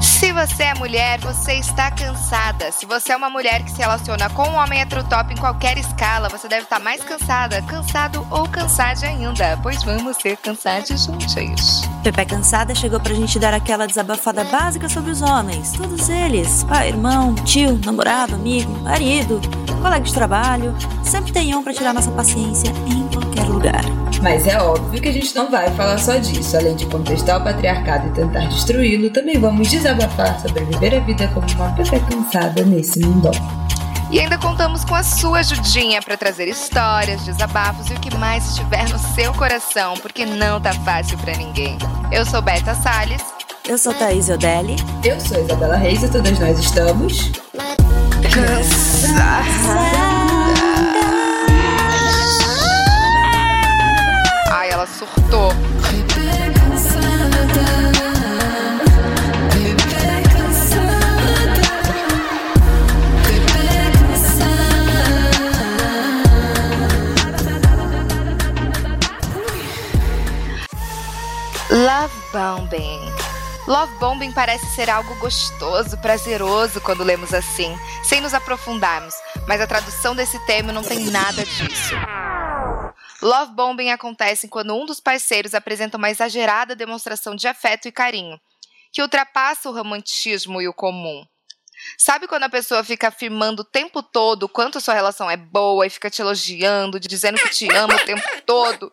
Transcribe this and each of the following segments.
Se você é mulher, você está cansada. Se você é uma mulher que se relaciona com um homem heterotop em qualquer escala, você deve estar mais cansada, cansado ou cansada ainda, pois vamos ser cansados juntos. Pepe Cansada chegou pra gente dar aquela desabafada básica sobre os homens. Todos eles, pai, irmão, tio, namorado, amigo, marido, colega de trabalho. Sempre tem um pra tirar nossa paciência em qualquer lugar. Mas é óbvio que a gente não vai falar só disso. Além de contestar o patriarcado e tentar destruí-lo, também vamos desabafar sobre viver a vida como uma Pepe cansada nesse mundão. E ainda contamos com a sua ajudinha para trazer histórias, desabafos e o que mais estiver no seu coração, porque não tá fácil para ninguém. Eu sou Beta Salles. Eu sou Thaís Odelli. Eu sou Isabela Reis e todas nós estamos. Ai, surtou. Love bombing. Love bombing parece ser algo gostoso, prazeroso quando lemos assim, sem nos aprofundarmos, mas a tradução desse termo não tem nada disso. Love bombing acontece quando um dos parceiros apresenta uma exagerada demonstração de afeto e carinho, que ultrapassa o romantismo e o comum. Sabe quando a pessoa fica afirmando o tempo todo o quanto sua relação é boa e fica te elogiando, dizendo que te ama o tempo todo?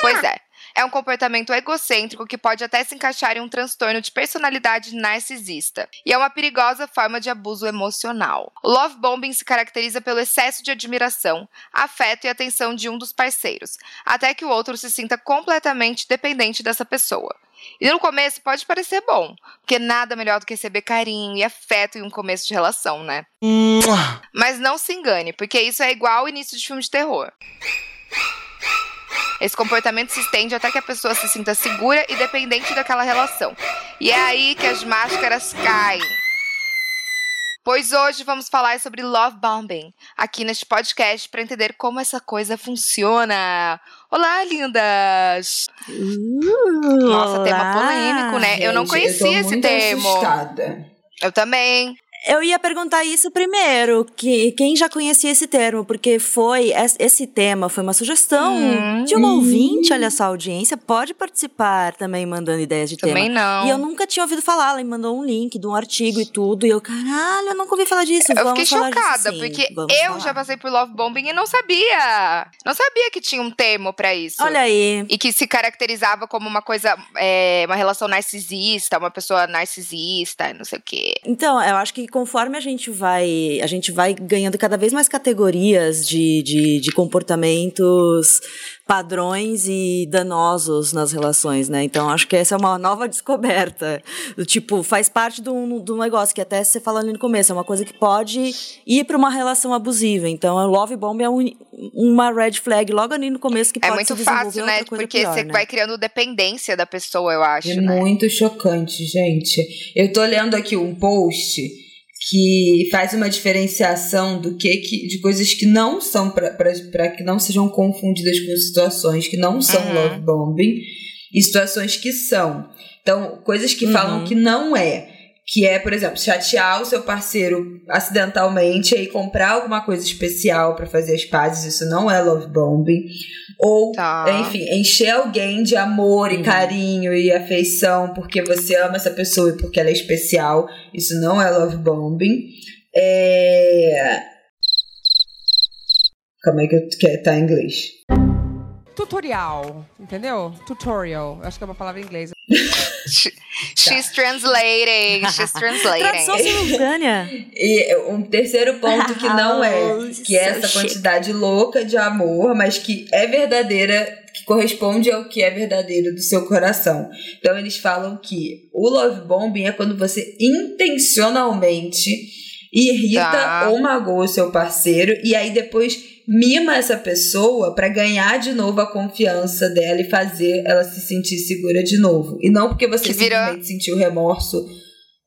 Pois é. É um comportamento egocêntrico que pode até se encaixar em um transtorno de personalidade narcisista. E é uma perigosa forma de abuso emocional. O love bombing se caracteriza pelo excesso de admiração, afeto e atenção de um dos parceiros, até que o outro se sinta completamente dependente dessa pessoa. E no começo pode parecer bom, porque nada melhor do que receber carinho e afeto em um começo de relação, né? Mas não se engane, porque isso é igual ao início de filme de terror. Esse comportamento se estende até que a pessoa se sinta segura e dependente daquela relação. E é aí que as máscaras caem. Pois hoje vamos falar sobre love bombing aqui neste podcast para entender como essa coisa funciona. Olá, lindas! Uh, Nossa, tema olá. polêmico, né? eu não Gente, conhecia eu esse termo. Assustada. Eu também. Eu ia perguntar isso primeiro, que quem já conhecia esse termo, porque foi es- esse tema foi uma sugestão Hum. de uma ouvinte, olha só, a audiência pode participar também mandando ideias de Também tema. não. E eu nunca tinha ouvido falar, ela me mandou um link de um artigo e tudo, e eu, caralho, eu nunca ouvi falar disso. Eu vamos fiquei disso chocada, sim, porque vamos eu falar. já passei por love bombing e não sabia. Não sabia que tinha um termo pra isso. Olha aí. E que se caracterizava como uma coisa, é, uma relação narcisista, uma pessoa narcisista, não sei o quê. Então, eu acho que conforme a gente vai, a gente vai ganhando cada vez mais categorias de, de, de comportamentos padrões e danosos nas relações, né? Então, acho que essa é uma nova descoberta. Do tipo, faz parte de um, de um negócio que até você ali no começo, é uma coisa que pode ir para uma relação abusiva. Então, o love bomb é um- uma red flag logo ali no começo que É pode muito se desenvolver fácil, né? Porque pior, você né? vai criando dependência da pessoa, eu acho. É né? muito chocante, gente. Eu tô lendo aqui um post que faz uma diferenciação do que, que de coisas que não são para que não sejam confundidas com situações que não são Uhum. love bombing e situações que são. Então, coisas que Uhum. falam que não é. Que é, por exemplo, chatear o seu parceiro acidentalmente e comprar alguma coisa especial para fazer as pazes, isso não é love bombing. Ou Tá. enfim, encher alguém de amor e Uhum. carinho e afeição porque você ama essa pessoa e porque ela é especial. Isso não é love bombing. É. Como é que eu- que tá em inglês? Tutorial, entendeu? Tutorial, acho que é uma palavra em inglês. She's translating, she's translating. Tradução simultânea. E um terceiro ponto que não é, que é essa quantidade louca de amor, mas que é verdadeira, que corresponde ao que é verdadeiro do seu coração. Então eles falam que o love bombing é quando você intencionalmente irrita Tá. ou magoa o seu parceiro e aí depois mima essa pessoa pra ganhar de novo a confiança dela e fazer ela se sentir segura de novo. E não porque você Que vira- simplesmente sentiu remorso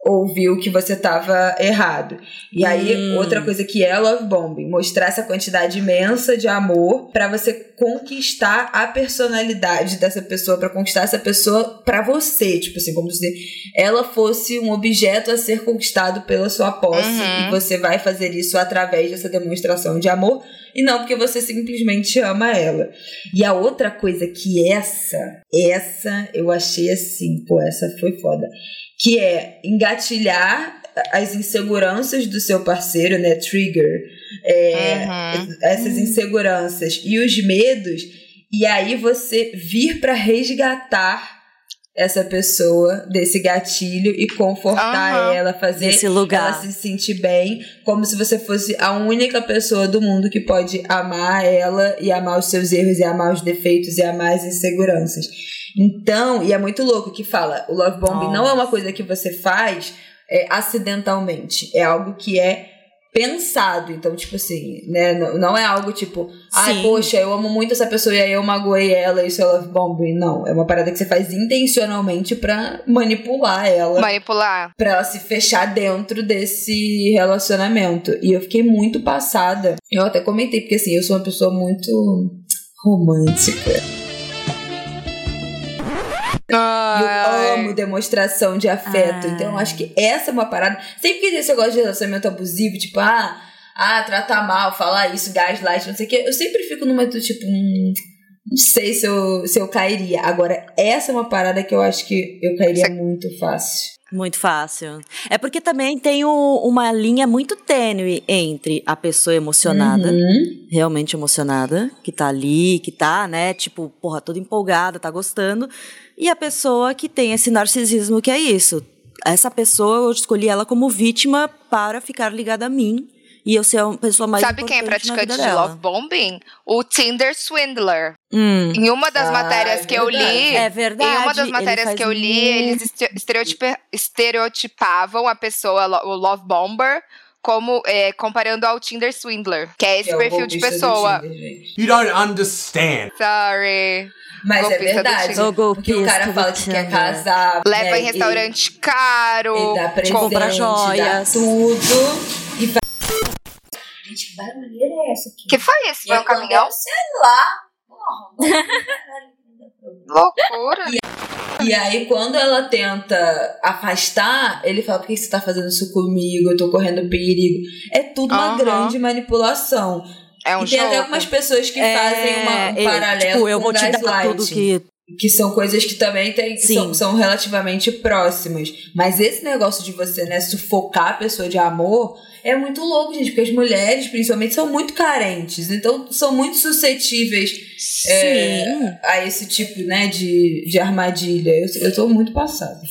ouviu que você tava errado. E aí, Hum. outra coisa que é love bombing, mostrar essa quantidade imensa de amor pra você conquistar a personalidade dessa pessoa, pra conquistar essa pessoa pra você, tipo assim, como se ela fosse um objeto a ser conquistado pela sua posse Uhum. e você vai fazer isso através dessa demonstração de amor e não porque você simplesmente ama ela. E a outra coisa que essa, essa eu achei assim, pô, essa foi foda, que é engatilhar as inseguranças do seu parceiro, né, trigger, é, Uhum. essas inseguranças e os medos, e aí você vir pra resgatar essa pessoa desse gatilho e confortar Aham. ela, fazer Nesse lugar. ela se sentir bem, como se você fosse a única pessoa do mundo que pode amar ela e amar os seus erros e amar os defeitos e amar as inseguranças. Então, e é muito louco que fala, o love bombing não é uma coisa que você faz é, acidentalmente, é algo que é pensado, então tipo assim, né, não, não é algo tipo, ai, Sim. poxa, eu amo muito essa pessoa e aí eu magoei ela, isso é love bombing, não, é uma parada que você faz intencionalmente pra manipular ela Manipular. pra ela se fechar dentro desse relacionamento. E eu fiquei muito passada. Eu até comentei, porque assim, eu sou uma pessoa muito romântica. E eu amo demonstração de afeto. Ah. Então eu acho que essa é uma parada. Sempre que esse negócio de relacionamento abusivo, tipo, ah, ah, tratar mal, falar isso, gaslight, não sei o quê, eu sempre fico numa do tipo, hum, não sei se eu, se eu cairia. Agora, essa é uma parada que eu acho que eu cairia muito fácil. Muito fácil. É porque também tem o- uma linha muito tênue entre a pessoa emocionada, Uhum. realmente emocionada, que tá ali, que tá, né, tipo, porra, toda empolgada, tá gostando, e a pessoa que tem esse narcisismo que é isso. Essa pessoa, eu escolhi ela como vítima para ficar ligada a mim e eu ser a pessoa mais Sabe quem é praticante de dela. love bombing? O Tinder Swindler. Hum. Em uma das Ah, matérias é que eu li, É verdade. Em uma das matérias que eu li, eles este- estereotipa- estereotipavam a pessoa, o Love Bomber, como é, comparando ao Tinder Swindler, que é esse Que é perfil de pessoa. Tinder, gente. You don't understand. Sorry. Mas é Golpista do verdade. O Porque o cara fala que quer casar. Leva né, em restaurante caro. E, e dá presente, compra dá joias. tudo. E vai... Gente, que barulheira é essa aqui? Que foi isso? E Foi um caminhão? quando- Sei lá. Porra, Loucura. E aí, quando ela tenta afastar, ele fala: Por que você tá fazendo isso comigo? Eu tô correndo perigo. É tudo uma Aham. grande manipulação. É um e tem jogo. até algumas pessoas que fazem uma, um é, paralelo tipo, eu com vou te dar tudo que Que são coisas que também tem, Sim. são, são relativamente próximas. Mas esse negócio de você, né, sufocar a pessoa de amor é muito louco, gente. Porque as mulheres, principalmente, são muito carentes. Então, são muito suscetíveis é, a esse tipo, né, de, de armadilha. Eu, eu tô muito passada.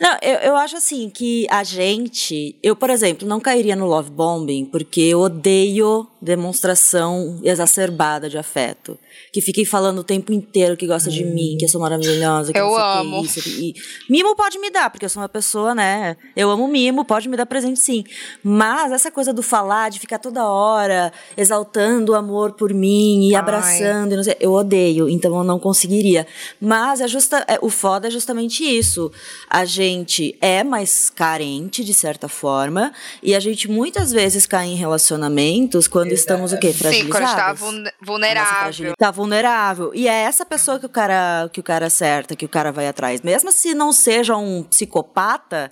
Não, eu, eu acho assim que a gente. Eu, por exemplo, não cairia no love bombing porque eu odeio demonstração exacerbada de afeto. Que fiquem falando o tempo inteiro que gosta de mim, que eu sou maravilhosa, que Eu amo. que, isso. E, mimo pode me dar, porque eu sou uma pessoa, né? Eu amo mimo, pode me dar presente sim. Mas essa coisa do falar, de ficar toda hora exaltando o amor por mim e Ai. abraçando, e sei, eu odeio, então eu não conseguiria. Mas é justa, é, o foda é justamente isso. A gente é mais carente, de certa forma, e a gente muitas vezes cai em relacionamentos quando estamos o quê? Sim, está Fragilizadas. vulne- A nossa vulnerável. Tá vulnerável. E é essa pessoa que o cara que o cara acerta, que o cara vai atrás. Mesmo se não seja um psicopata,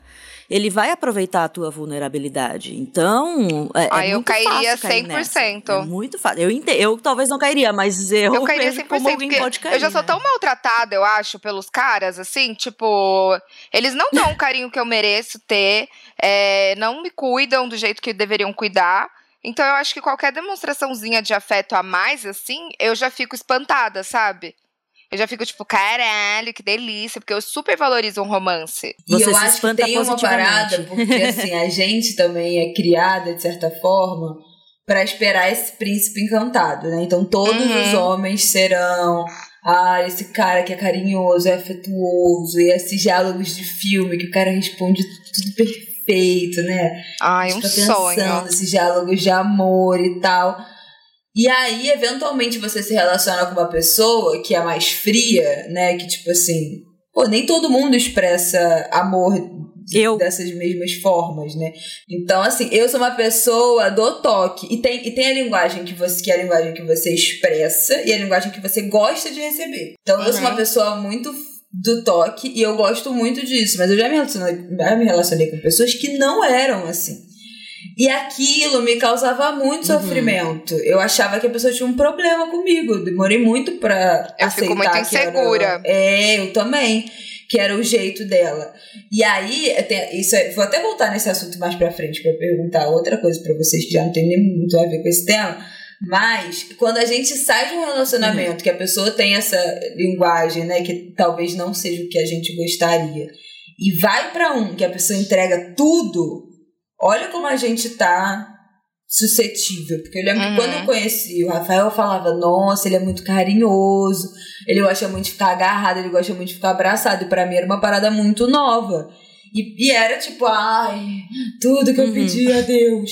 ele vai aproveitar a tua vulnerabilidade. Então, é, Ah, é eu cairia fácil cair 100%. nessa. É muito fácil. Eu, ente- eu talvez não cairia, mas eu, Eu cairia vejo 100%, como alguém pode cair. eu já sou né? tão maltratada, eu acho, pelos caras, assim, tipo, eles não dão o carinho que eu mereço ter, é, não me cuidam do jeito que deveriam cuidar. Então eu acho que qualquer demonstraçãozinha de afeto a mais, assim, eu já fico espantada, sabe? Eu já fico tipo, caralho, que delícia, porque eu super valorizo um romance. Você e eu se acho que tem uma parada, porque assim, a gente também é criada, de certa forma, pra esperar esse príncipe encantado, né? Então todos Uhum. os homens serão. Ah, esse cara que é carinhoso, é afetuoso, e esses diálogos de filme que o cara responde tudo perfeito, né? Ai, um Fica pensando sonho. esses diálogos de amor e tal. E aí, eventualmente, você se relaciona com uma pessoa que é mais fria, né? Que, tipo assim, pô, nem todo mundo expressa amor Eu. dessas mesmas formas, né? Então, assim, eu sou uma pessoa do toque. E tem, e tem a linguagem que você, que é a linguagem que você expressa e a linguagem que você gosta de receber. Então, eu sou uma Uhum. pessoa muito do toque e eu gosto muito disso. Mas eu já me relacionei, já me relacionei com pessoas que não eram assim. E aquilo me causava muito Uhum. sofrimento. Eu achava que a pessoa tinha um problema comigo. Eu demorei muito pra Eu aceitar fico muito que era- insegura. É, eu também. Que era o jeito dela. E aí, eu tenho- isso é- vou até voltar nesse assunto mais pra frente pra perguntar outra coisa pra vocês que já não tem nem muito a ver com esse tema. Mas quando a gente sai de um relacionamento que a pessoa tem essa linguagem, né, que talvez não seja o que a gente gostaria, e vai pra um que a pessoa entrega tudo, olha como a gente tá suscetível. Porque eu lembro Uhum. que quando eu conheci o Rafael, eu falava, nossa, ele é muito carinhoso, ele gosta muito de ficar agarrado, ele gosta muito de ficar abraçado. E pra mim era uma parada muito nova. E, e era tipo, ai, tudo que eu Uhum. pedi a Deus.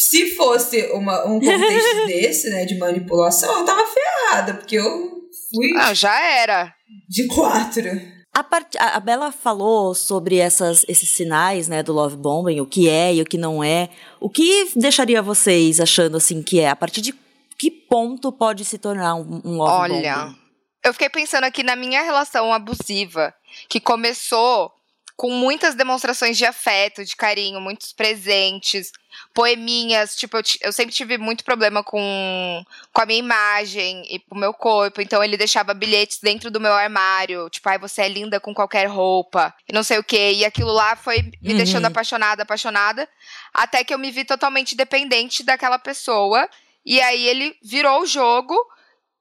Se fosse uma, um contexto desse, né, de manipulação, eu tava ferrada, porque eu fui Não, já era. de quatro. A, part... a Bela falou sobre essas, esses sinais, né, do love bombing, o que é e o que não é. O que deixaria vocês achando assim que é? A partir de que ponto pode se tornar um, um love Olha, bombing? eu fiquei pensando aqui na minha relação abusiva, que começou com muitas demonstrações de afeto, de carinho, muitos presentes, poeminhas. Tipo, eu, eu sempre tive muito problema com, com a minha imagem e com o meu corpo. Então, ele deixava bilhetes dentro do meu armário. Tipo, ai, você é linda com qualquer roupa. E não sei o quê. E aquilo lá foi me Uhum. deixando apaixonada, apaixonada. Até que eu me vi totalmente dependente daquela pessoa. E aí, ele virou o jogo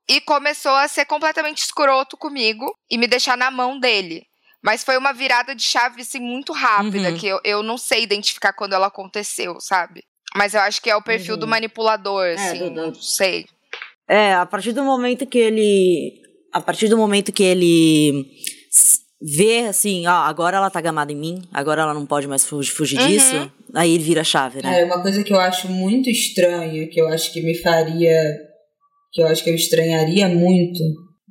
e começou a ser completamente escroto comigo e me deixar na mão dele. Mas foi uma virada de chave, assim, muito rápida, Uhum. que eu, eu não sei identificar quando ela aconteceu, sabe? Mas eu acho que é o perfil do Uhum. manipulador, assim, do- do- não sei. É, a partir do momento que ele. A partir do momento que ele vê assim, ó, agora ela tá gamada em mim, agora ela não pode mais fugir, fugir Uhum. disso, aí ele vira a chave, né? É uma coisa que eu acho muito estranha, que eu acho que me faria. que eu acho que eu estranharia muito.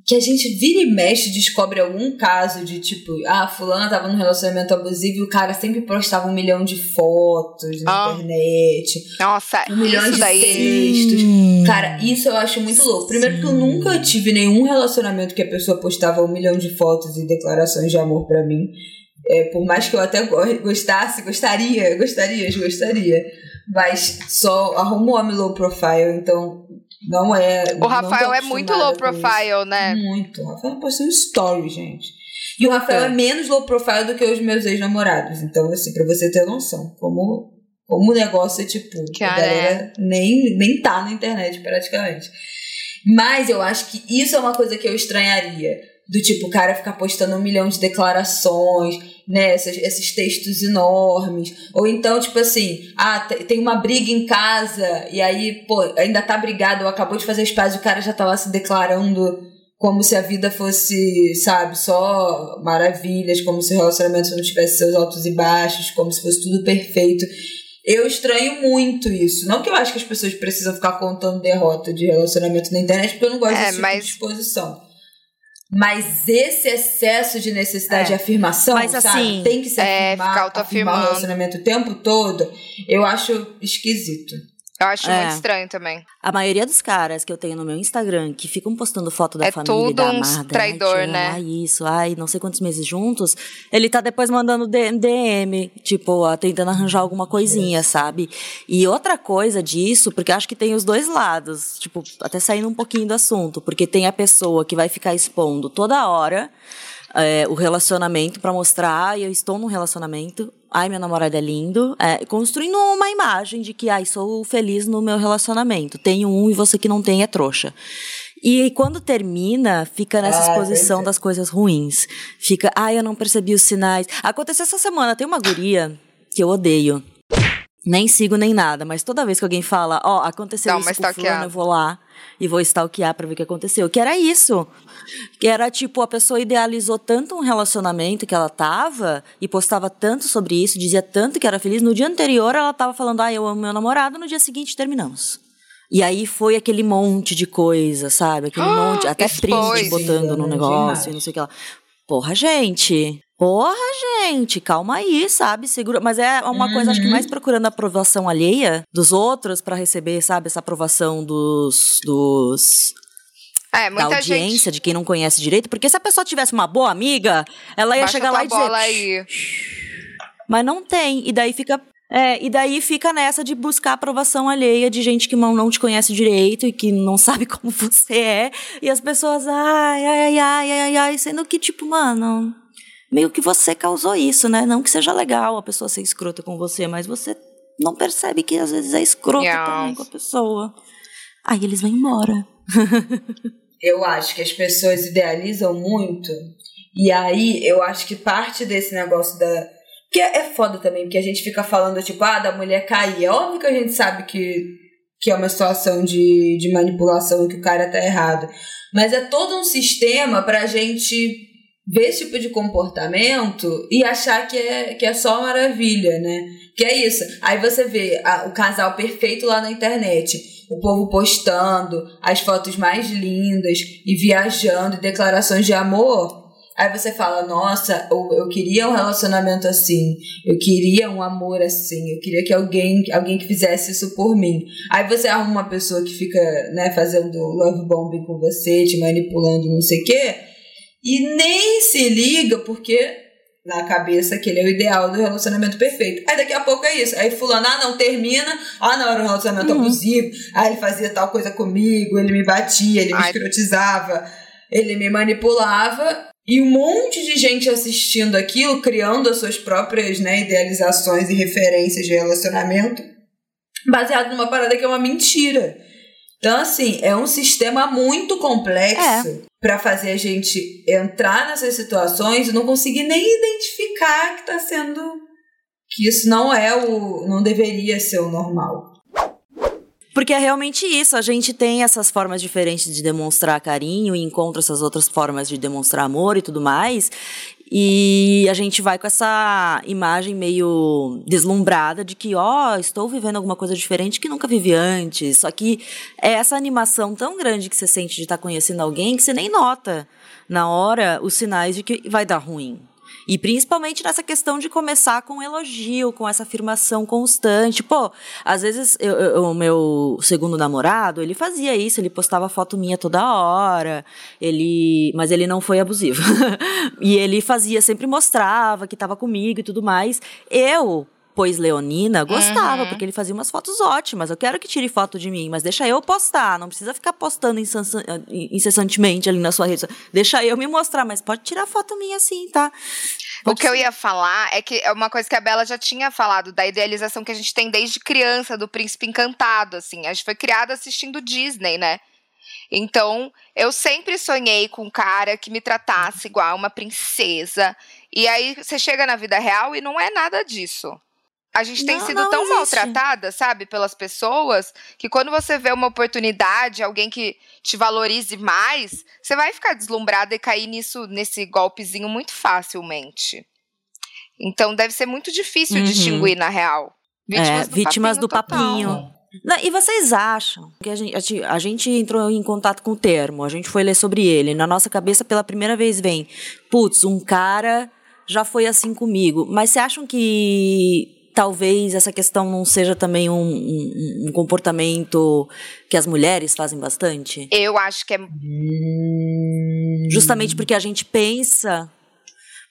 Que a gente vira e mexe e descobre algum caso de tipo, ah, fulana tava num relacionamento abusivo e o cara sempre postava um milhão de fotos na Ah. internet, Nossa, um milhão isso de daí. textos. Hum. Cara, isso eu acho muito louco. Primeiro que eu nunca tive nenhum relacionamento que a pessoa postava um milhão de fotos e declarações de amor pra mim. É, por mais que eu até go- gostasse, gostaria, gostaria, gostaria. Mas só arrumo homem low profile, então não é. O Rafael é muito low profile, né? Muito. O Rafael postou um story, gente. E o Rafael é. É. menos low profile do que os meus ex-namorados. Então, assim, pra você ter noção, como, como o negócio é tipo. Que a é. nem, nem tá na internet praticamente. Mas eu acho que isso é uma coisa que eu estranharia. Do tipo, o cara ficar postando um milhão de declarações, né? Esses, esses textos enormes. Ou então, tipo assim, ah, te- tem uma briga em casa, e aí, pô, ainda tá brigado, ou acabou de fazer as pazes, o cara já tá lá se declarando como se a vida fosse, sabe, só maravilhas, como se o relacionamento não tivesse seus altos e baixos, como se fosse tudo perfeito. Eu estranho muito isso. Não que eu acho que as pessoas precisam ficar contando derrota de relacionamento na internet, porque eu não gosto É, desse tipo mas- de exposição. Mas esse excesso de necessidade É. de afirmação, Mas, sabe? assim, Tem que se é, afirmar, ficar autoafirmando. afirmar o relacionamento o tempo todo, eu acho esquisito. Eu acho É. muito estranho também. A maioria dos caras que eu tenho no meu Instagram que ficam postando foto da É família tudo da amada, traidor, ai, te amo, né? Ai, isso, ai, não sei quantos meses juntos. Ele tá depois mandando DM, tipo, ó, tentando arranjar alguma coisinha, sabe? E outra coisa disso, porque acho que tem os dois lados, tipo, até saindo um pouquinho do assunto, porque tem a pessoa que vai ficar expondo toda hora é, o relacionamento pra mostrar, ah, eu estou num relacionamento, ai, meu namorado é lindo, é, construindo uma imagem de que, ai, sou feliz no meu relacionamento. Tenho um e você que não tem é trouxa. E quando termina, fica nessa Ah, exposição é. das coisas ruins. Fica, ai, eu não percebi os sinais. Aconteceu essa semana, tem uma guria que eu odeio. Nem sigo nem nada, mas toda vez que alguém fala, ó, aconteceu Dá isso com fulano, eu vou lá e vou stalkear pra ver o que aconteceu. Que era isso. Que era tipo, a pessoa idealizou tanto um relacionamento que ela tava e postava tanto sobre isso, dizia tanto que era feliz. No dia anterior ela tava falando, ah, eu amo meu namorado, no dia seguinte terminamos. E aí foi aquele monte de coisa, sabe? Aquele Ah, monte, até print botando no negócio demais. e não sei o que lá. Porra, gente. Porra, gente, calma aí, sabe? Segura. Mas é uma uhum. coisa, acho que mais procurando a aprovação alheia dos outros para receber, sabe, essa aprovação dos. dos é, da audiência, gente... de quem não conhece direito. Porque se a pessoa tivesse uma boa amiga, ela ia Baixa chegar lá e dizer. Aí. Mas não tem. E daí fica é, e daí fica nessa de buscar aprovação alheia de gente que não, não te conhece direito e que não sabe como você é. E as pessoas, ai, ai, ai, ai, ai, ai, sendo que, tipo, mano, meio que você causou isso, né? Não que seja legal a pessoa ser escrota com você, mas você não percebe que às vezes é escrota yeah. também com a pessoa. Aí eles vão embora. eu acho que as pessoas idealizam muito. E aí eu acho que parte desse negócio da que é, é foda também, porque a gente fica falando, tipo, ah, da mulher cair. É óbvio que a gente sabe que, que é uma situação de, de manipulação e que o cara tá errado. Mas é todo um sistema pra gente ver esse tipo de comportamento e achar que é, que é só maravilha, né? Que é isso. Aí você vê a, o casal perfeito lá na internet. O povo postando as fotos mais lindas e viajando, e declarações de amor. Aí você fala, nossa, eu, eu queria um relacionamento assim, eu queria um amor assim, eu queria que alguém, alguém que fizesse isso por mim. Aí você arruma uma pessoa que fica, né, fazendo love bombing com você, te manipulando, não sei o quê, e nem se liga porque na cabeça que ele é o ideal do relacionamento perfeito. Aí daqui a pouco é isso. Aí fulano, ah não, termina. Ah não, era um relacionamento uhum. abusivo. Ah, ele fazia tal coisa comigo, ele me batia, ele me Ai. escrotizava, ele me manipulava. E um monte de gente assistindo aquilo, criando as suas próprias né, idealizações e referências de relacionamento, baseado numa parada que é uma mentira. Então, assim, é um sistema muito complexo é. para fazer a gente entrar nessas situações e não conseguir nem identificar que está sendo. que isso não é o. não deveria ser o normal. Porque é realmente isso, a gente tem essas formas diferentes de demonstrar carinho e encontra essas outras formas de demonstrar amor e tudo mais. E a gente vai com essa imagem meio deslumbrada de que, ó, oh, estou vivendo alguma coisa diferente que nunca vivi antes. Só que é essa animação tão grande que você sente de estar conhecendo alguém que você nem nota na hora os sinais de que vai dar ruim. E principalmente nessa questão de começar com elogio, com essa afirmação constante. Pô, às vezes eu, eu, o meu segundo namorado, ele fazia isso, ele postava foto minha toda hora, ele, mas ele não foi abusivo. e ele fazia, sempre mostrava que estava comigo e tudo mais. Eu pois Leonina, gostava, uhum. porque ele fazia umas fotos ótimas. Eu quero que tire foto de mim, mas deixa eu postar. Não precisa ficar postando incessantemente ali na sua rede. Deixa eu me mostrar, mas pode tirar foto minha assim, tá? Pode o que ser. eu ia falar é que é uma coisa que a Bela já tinha falado, da idealização que a gente tem desde criança, do príncipe encantado, assim. A gente foi criada assistindo Disney, né? Então, eu sempre sonhei com um cara que me tratasse igual uma princesa. E aí você chega na vida real e não é nada disso. A gente tem não, sido não tão existe. maltratada, sabe, pelas pessoas, que quando você vê uma oportunidade, alguém que te valorize mais, você vai ficar deslumbrada e cair nisso, nesse golpezinho muito facilmente. Então deve ser muito difícil uhum. distinguir na real. Vítimas é, do vítimas papinho. Do papinho. Não, e vocês acham que a gente, a gente entrou em contato com o termo, a gente foi ler sobre ele, na nossa cabeça pela primeira vez vem, putz, um cara já foi assim comigo. Mas vocês acham que talvez essa questão não seja também um, um, um, comportamento que as mulheres fazem bastante? Eu acho que é. Justamente porque a gente pensa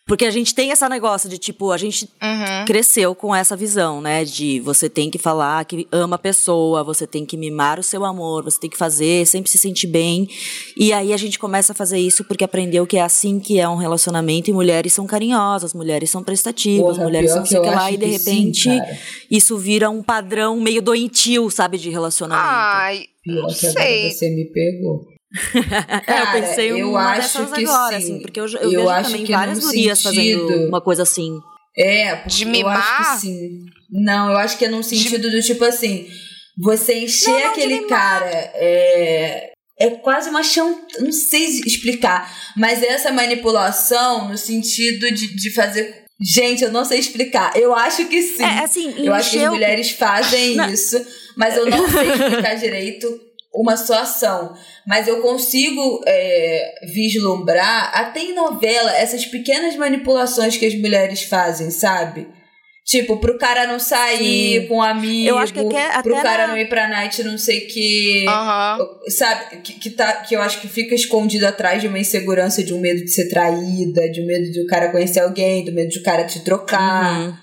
porque a gente tem esse negócio de, tipo, a gente uhum. cresceu com essa visão, né? De você tem que falar que ama a pessoa, você tem que mimar o seu amor, você tem que fazer, sempre se sentir bem. E aí a gente começa a fazer isso porque aprendeu que é assim que é um relacionamento e mulheres são carinhosas, mulheres são prestativas, Porra, mulheres são sei lá, e de repente sim, isso vira um padrão meio doentio, sabe, de relacionamento. Ai, não sei. Você me pegou. É, eu pensei eu uma acho dessas agora, sim. assim, porque eu, eu, eu vejo também várias gurias sentido... fazendo uma coisa assim. É, de mimar? sim. Não, eu acho que é num sentido de... do tipo assim, você encher não, não, aquele cara. É, é quase uma chão. Não sei explicar. Mas é essa manipulação no sentido de, de fazer. Gente, eu não sei explicar. Eu acho que sim. É, assim, eu acho que as mulheres fazem não. isso, mas eu não sei explicar direito uma situação, mas eu consigo é, vislumbrar, até em novela, essas pequenas manipulações que as mulheres fazem, sabe? Tipo, pro cara não sair Sim. com um amigo, Eu acho que até- pro cara na- não ir pra night não sei o que. Aham. Sabe, que, que, tá, que eu acho que fica escondido atrás de uma insegurança, de um medo de ser traída, de um medo de o cara conhecer alguém, do medo de o cara te trocar, Uhum.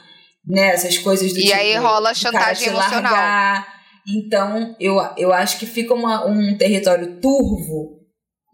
né? Essas coisas do E tipo. aí rola chantagem emocional. largar. Então, eu, eu acho que fica uma, um território turvo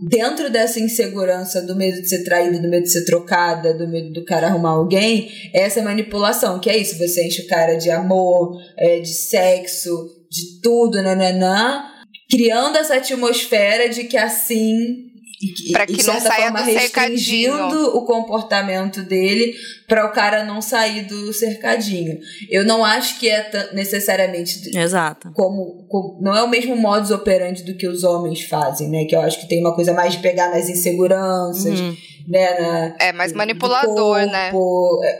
dentro dessa insegurança do medo de ser traída, do medo de ser trocada, do medo do cara arrumar alguém, essa manipulação, que é isso, você enche o cara de amor, é, de sexo, de tudo, nananã, criando essa atmosfera de que assim. e, que não saia forma, do restringindo o comportamento dele para o cara não sair do cercadinho. Eu não acho que é necessariamente Exato. como, como- não é o mesmo modus operandi do que os homens fazem, né? Que eu acho que tem uma coisa mais de pegar nas inseguranças, Uhum. né? Na, É mais do manipulador, corpo. né?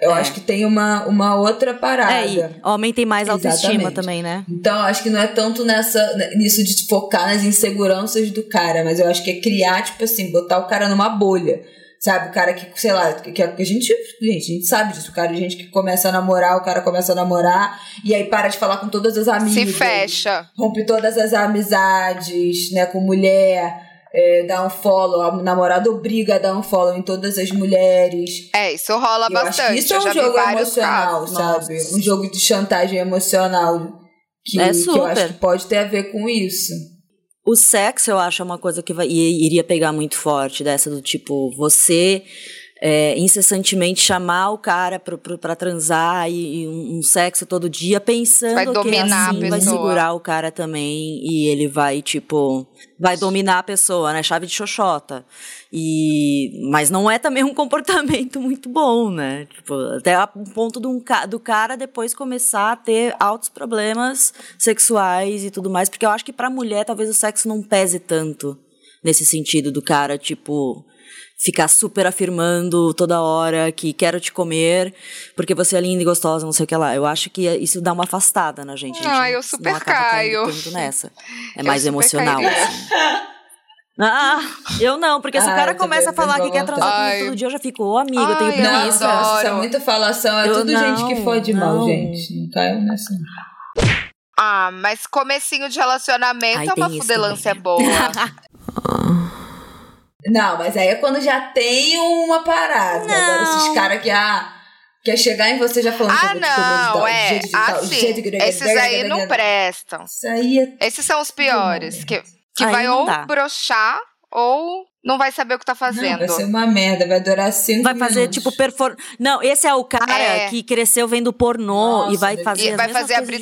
Eu É. acho que tem uma, uma outra parada. É, e homem tem mais autoestima Exatamente. também, né? Então, eu acho que não é tanto nessa, nisso de focar nas inseguranças do cara, mas eu acho que é criar, tipo assim, botar o cara numa bolha. Sabe, o cara que, sei lá, que, que a gente, gente, a gente sabe disso, o cara, gente que começa a namorar, o cara começa a namorar, e aí para de falar com todas as amigas. Se fecha. rompe todas as amizades, né, com mulher, é, dá um follow, o namorado obriga a dar um follow em todas as mulheres. É, isso rola Eu acho bastante. que isso é um jogo emocional, casos. sabe? Nossa. Um jogo de chantagem emocional que, É que eu acho super. que pode ter a ver com isso. O sexo, eu acho, é uma coisa que vai, iria pegar muito forte, dessa do tipo, você é, incessantemente chamar o cara pra transar e, e um, um sexo todo dia, pensando Vai que dominar a assim vai segurar o cara também e ele vai, tipo, vai dominar a pessoa, né? Chave de xoxota. E, mas não é também um comportamento muito bom, né? Tipo, até um ponto do, um do cara depois começar a ter altos problemas sexuais e tudo mais, porque eu acho que pra mulher talvez o sexo não pese tanto nesse sentido do cara, tipo, ficar super afirmando toda hora que quero te comer porque você é linda e gostosa, não sei o que lá. Eu acho que isso dá uma afastada na gente. A gente Ah, não- eu não super caindo caio. tanto nessa. É Eu mais emocional, assim. Ah, eu não, porque se Ah, o cara começa a falar que quer transar comigo todo dia, eu já fico, ô amigo, eu tenho Não, preguiça. nossa, isso é muita falação, é Eu tudo gente que não, fode mal, não. gente. Não caiu nessa. Ah, mas comecinho de relacionamento Ai, é uma fudelância também. boa. Não, mas aí é quando já tem uma parada. Agora, Não. esses caras que, ah, quer chegar em você já falando que ah, não, é. Assim, esses aí não prestam. Isso aí é Esses são os piores. Que, que Aí vai não ou dá. broxar ou não vai saber o que tá Não, fazendo. vai ser uma merda, vai durar cinco Vai fazer, minutos. tipo, perform... Não, esse é o cara É. que cresceu vendo pornô Nossa, e vai fazer E vai fazer a coisas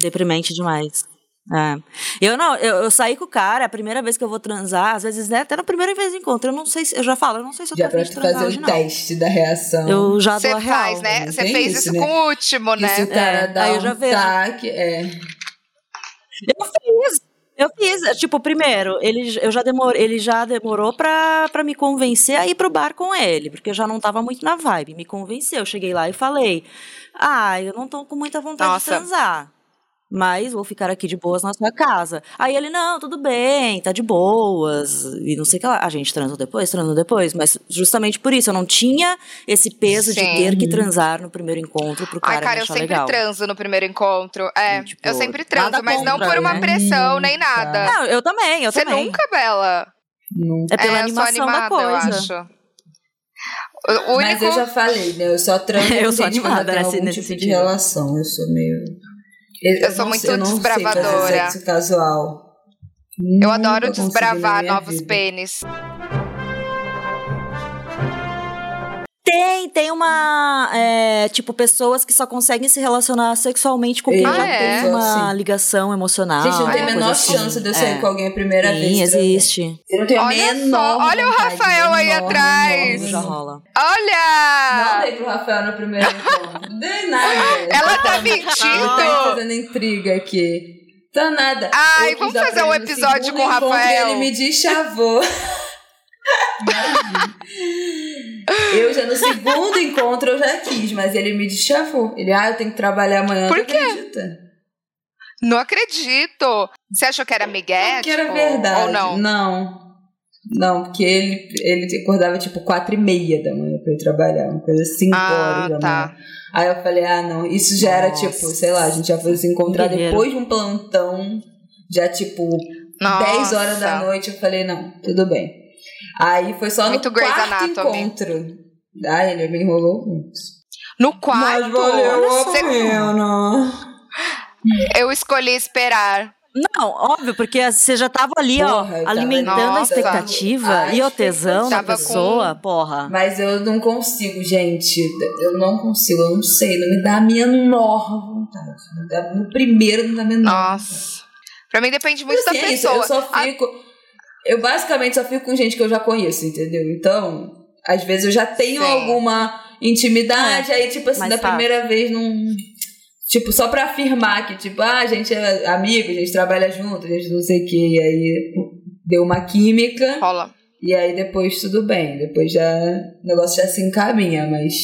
Deprimente demais. É. Eu não, eu, eu saí com o cara, a primeira vez que eu vou transar, às vezes, né, até na primeira vez de encontro, eu não sei se, eu já falo, eu não sei se eu tô Já afim pra de tu transar fazer hoje, o não. teste da reação. Eu já Você dou a real. faz, né? Você tem fez isso, né? com o último, né? se o cara É, dá aí eu um já vejo. taque, é... Eu fiz. Eu fiz. Tipo, primeiro, ele, eu já demor, ele já demorou pra, pra me convencer a ir pro bar com ele, porque eu já não tava muito na vibe. Me convenceu. Eu cheguei lá e falei: Ah, eu não tô com muita vontade Nossa. de transar. Mas vou ficar aqui de boas na sua casa. Aí ele, não, tudo bem, tá de boas. E não sei o que lá. A gente transou depois, transou depois. Mas justamente por isso, eu não tinha esse peso de Sim. ter que transar no primeiro encontro pro cara, Ai, cara, me eu sempre legal. transo no primeiro encontro. É, tipo, eu sempre transo, mas não por uma né? pressão nem nada. Não, eu também, eu Você também. nunca, Bela? Nunca. É pela é, eu sou animação animada, da coisa. eu acho. O único... Mas eu já falei, né? Eu só transo Eu sou animada nesse- tipo de relação. Eu sou meio... Eu sou não muito eu não sei fazer desbravadora. sexo casual. Eu Nunca adoro desbravar novos vida. pênis. Tem, tem uma. é, tipo, pessoas que só conseguem se relacionar sexualmente com quem Ah, já é? tem uma Sim. ligação emocional. Gente, não tem a menor assim. chance de eu sair É. com alguém a primeira Sim, vez. existe. Eu não tenho a Olha menor só, olha o Rafael aí atrás. menor, Já rola. Não Olha! dei pro Rafael no primeiro encontro. Não dei nada. Ela tá Tá mentindo! fazendo intriga aqui. Tá nada. Ai, Eu vamos fazer um episódio com o Rafael. Ele me deschavou. Eu já no segundo encontro eu já quis, mas ele me deschavou. Ele, ah, eu tenho que trabalhar amanhã. Por quê? acredita? Não acredito. Você achou que era Miguel? Não, que era tipo, verdade. Ou não? Não. Não, porque ele, ele acordava tipo quatro e meia da manhã pra ir trabalhar, uma coisa cinco Ah, horas da tá. manhã. Aí eu falei, ah, não, isso já era Nossa. tipo, sei lá, a gente já foi se encontrar Guerreiro. depois de um plantão, já tipo Nossa. 10 horas da noite. Eu falei, não, tudo bem. Aí foi só Muito no Grey's quarto Anatomy. encontro. Aí ele me enrolou muito. No quarto, você- pena. eu escolhi esperar. Não, óbvio, porque você já tava ali, Porra, ó, tava- alimentando a expectativa Ai, e o tesão da tava com- pessoa, porra. Mas eu não consigo, gente. Eu não consigo, eu não sei. Não me dá a menor vontade. Me dá- No primeiro não dá a menor Nossa. Pra mim depende muito Assim, da é isso, pessoa. Eu só A- fico. Eu basicamente só fico com gente que eu já conheço, entendeu? Então, às vezes eu já tenho Sim. alguma intimidade, aí, tipo assim, da fácil. primeira vez não. Tipo, só pra afirmar que, tipo, ah, a gente é amigo, a gente trabalha junto, a gente não sei o que, e aí deu uma química, Rola. e aí depois tudo bem, depois já o negócio já se encaminha, mas.